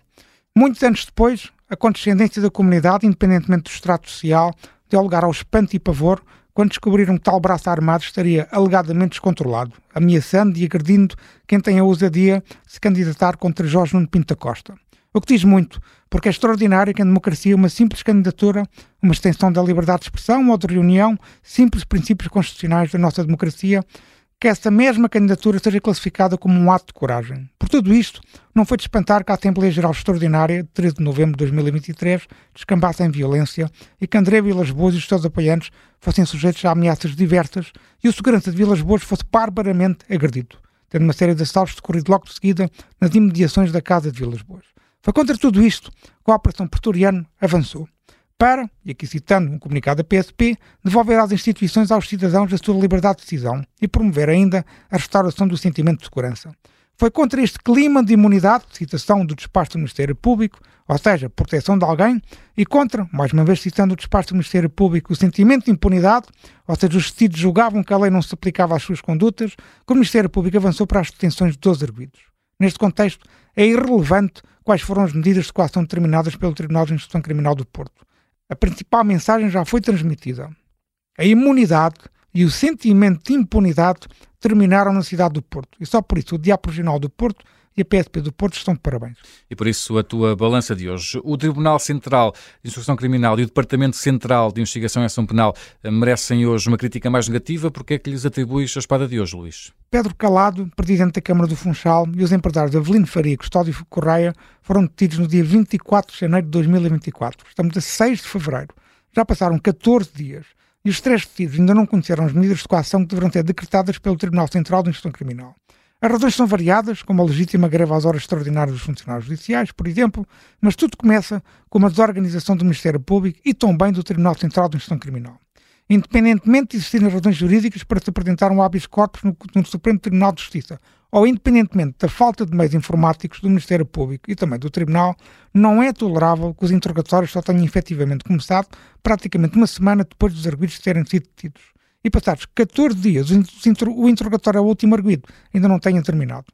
Muitos anos depois, a condescendência da comunidade, independentemente do extrato social, deu lugar ao espanto e pavor quando descobriram que tal braço armado estaria alegadamente descontrolado, ameaçando e agredindo quem tem a ousadia de se candidatar contra Jorge Nuno Pinto Costa. O que diz muito, porque é extraordinário que a democracia uma simples candidatura, uma extensão da liberdade de expressão ou de reunião, simples princípios constitucionais da nossa democracia, que essa mesma candidatura seja classificada como um ato de coragem. Por tudo isto, não foi de espantar que a Assembleia Geral Extraordinária, de 13 de novembro de 2023, descambasse em violência e que André Vilas Boas e os seus apoiantes fossem sujeitos a ameaças diversas e o segurança de Vilas Boas fosse barbaramente agredido, tendo uma série de assaltos decorrido logo de seguida nas imediações da casa de Vilas Boas. Foi contra tudo isto que a Operação Pretoriano avançou para, e aqui citando um comunicado da PSP, devolver às instituições aos cidadãos a sua liberdade de decisão e promover ainda a restauração do sentimento de segurança. Foi contra este clima de imunidade, citação do despacho do Ministério Público, ou seja, proteção de alguém, e contra, mais uma vez citando o despacho do Ministério Público, o sentimento de impunidade, ou seja, os detidos julgavam que a lei não se aplicava às suas condutas, que o Ministério Público avançou para as detenções de 12 arguidos. Neste contexto, é irrelevante quais foram as medidas de coação determinadas pelo Tribunal de Instrução Criminal do Porto. A principal mensagem já foi transmitida. A imunidade e o sentimento de impunidade terminaram na cidade do Porto. E só por isso o Diabo Regional do Porto e a PSP do Porto estão de parabéns. E por isso a tua balança de hoje. O Tribunal Central de Instrução Criminal e o Departamento Central de Investigação e Ação Penal merecem hoje uma crítica mais negativa. Porque é que lhes atribuis a espada de hoje, Luís? Pedro Calado, presidente da Câmara do Funchal, e os empresários Avelino Faria e Custódio Correia foram detidos no dia 24 de janeiro de 2024. Estamos a 6 de fevereiro. Já passaram 14 dias e os três detidos ainda não conheceram as medidas de coação que deverão ser decretadas pelo Tribunal Central de Instrução Criminal. As razões são variadas, como a legítima greve às horas extraordinárias dos funcionários judiciais, por exemplo, mas tudo começa com uma desorganização do Ministério Público e também do Tribunal Central de Instrução Criminal. Independentemente de existirem razões jurídicas para se apresentar um habeas corpus no, no Supremo Tribunal de Justiça, ou independentemente da falta de meios informáticos do Ministério Público e também do Tribunal, não é tolerável que os interrogatórios só tenham efetivamente começado praticamente uma semana depois dos arguidos terem sido detidos e passados 14 dias o interrogatório ao último arguido ainda não tenha terminado.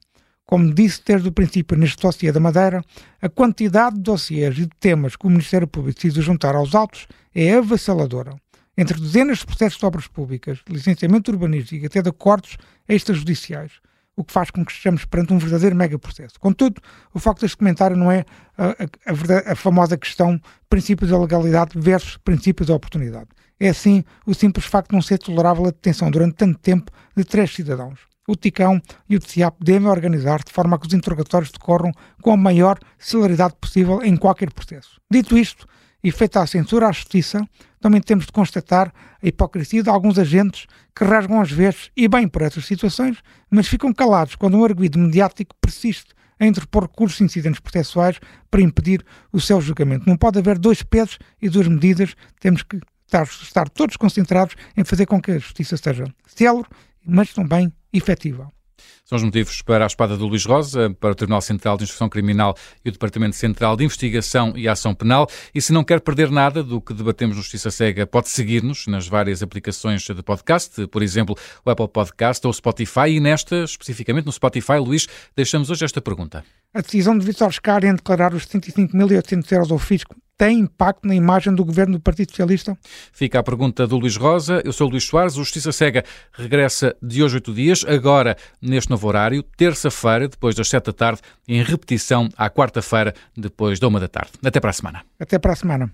Como disse desde o princípio neste dossiê da Madeira, a quantidade de dossiês e de temas que o Ministério Público precisa juntar aos autos é avassaladora. Entre dezenas de processos de obras públicas, licenciamento urbanístico e até de acordos extrajudiciais, o que faz com que estejamos perante um verdadeiro mega processo. Contudo, o foco deste comentário não é a, a, a famosa questão princípio da legalidade versus princípio da oportunidade. É assim o simples facto de não ser tolerável a detenção durante tanto tempo de três cidadãos. O TICão e o TCIAP devem organizar de forma a que os interrogatórios decorram com a maior celeridade possível em qualquer processo. Dito isto, e feita a censura à justiça, também temos de constatar a hipocrisia de alguns agentes que rasgam às vezes, e bem por essas situações, mas ficam calados quando um arguido mediático persiste a interpor recursos de incidentes processuais para impedir o seu julgamento. Não pode haver dois pesos e duas medidas, temos que estar, estar todos concentrados em fazer com que a justiça seja célere, mas também efetiva. São os motivos para a espada do Luís Rosa, para o Tribunal Central de Instrução Criminal e o Departamento Central de Investigação e Ação Penal. E se não quer perder nada do que debatemos no Justiça Cega, pode seguir-nos nas várias aplicações de podcast, por exemplo, o Apple Podcast ou o Spotify. E nesta, especificamente no Spotify, Luís, deixamos hoje esta pergunta. A decisão de Vítor Scar em declarar os 75.800 euros ao fisco tem impacto na imagem do governo do Partido Socialista? Fica a pergunta do Luís Rosa. Eu sou o Luís Soares. O Justiça Cega regressa de hoje oito dias, agora neste novo horário, terça-feira, depois das sete da tarde, em repetição à quarta-feira, depois da uma da tarde. Até para a semana. Até para a semana.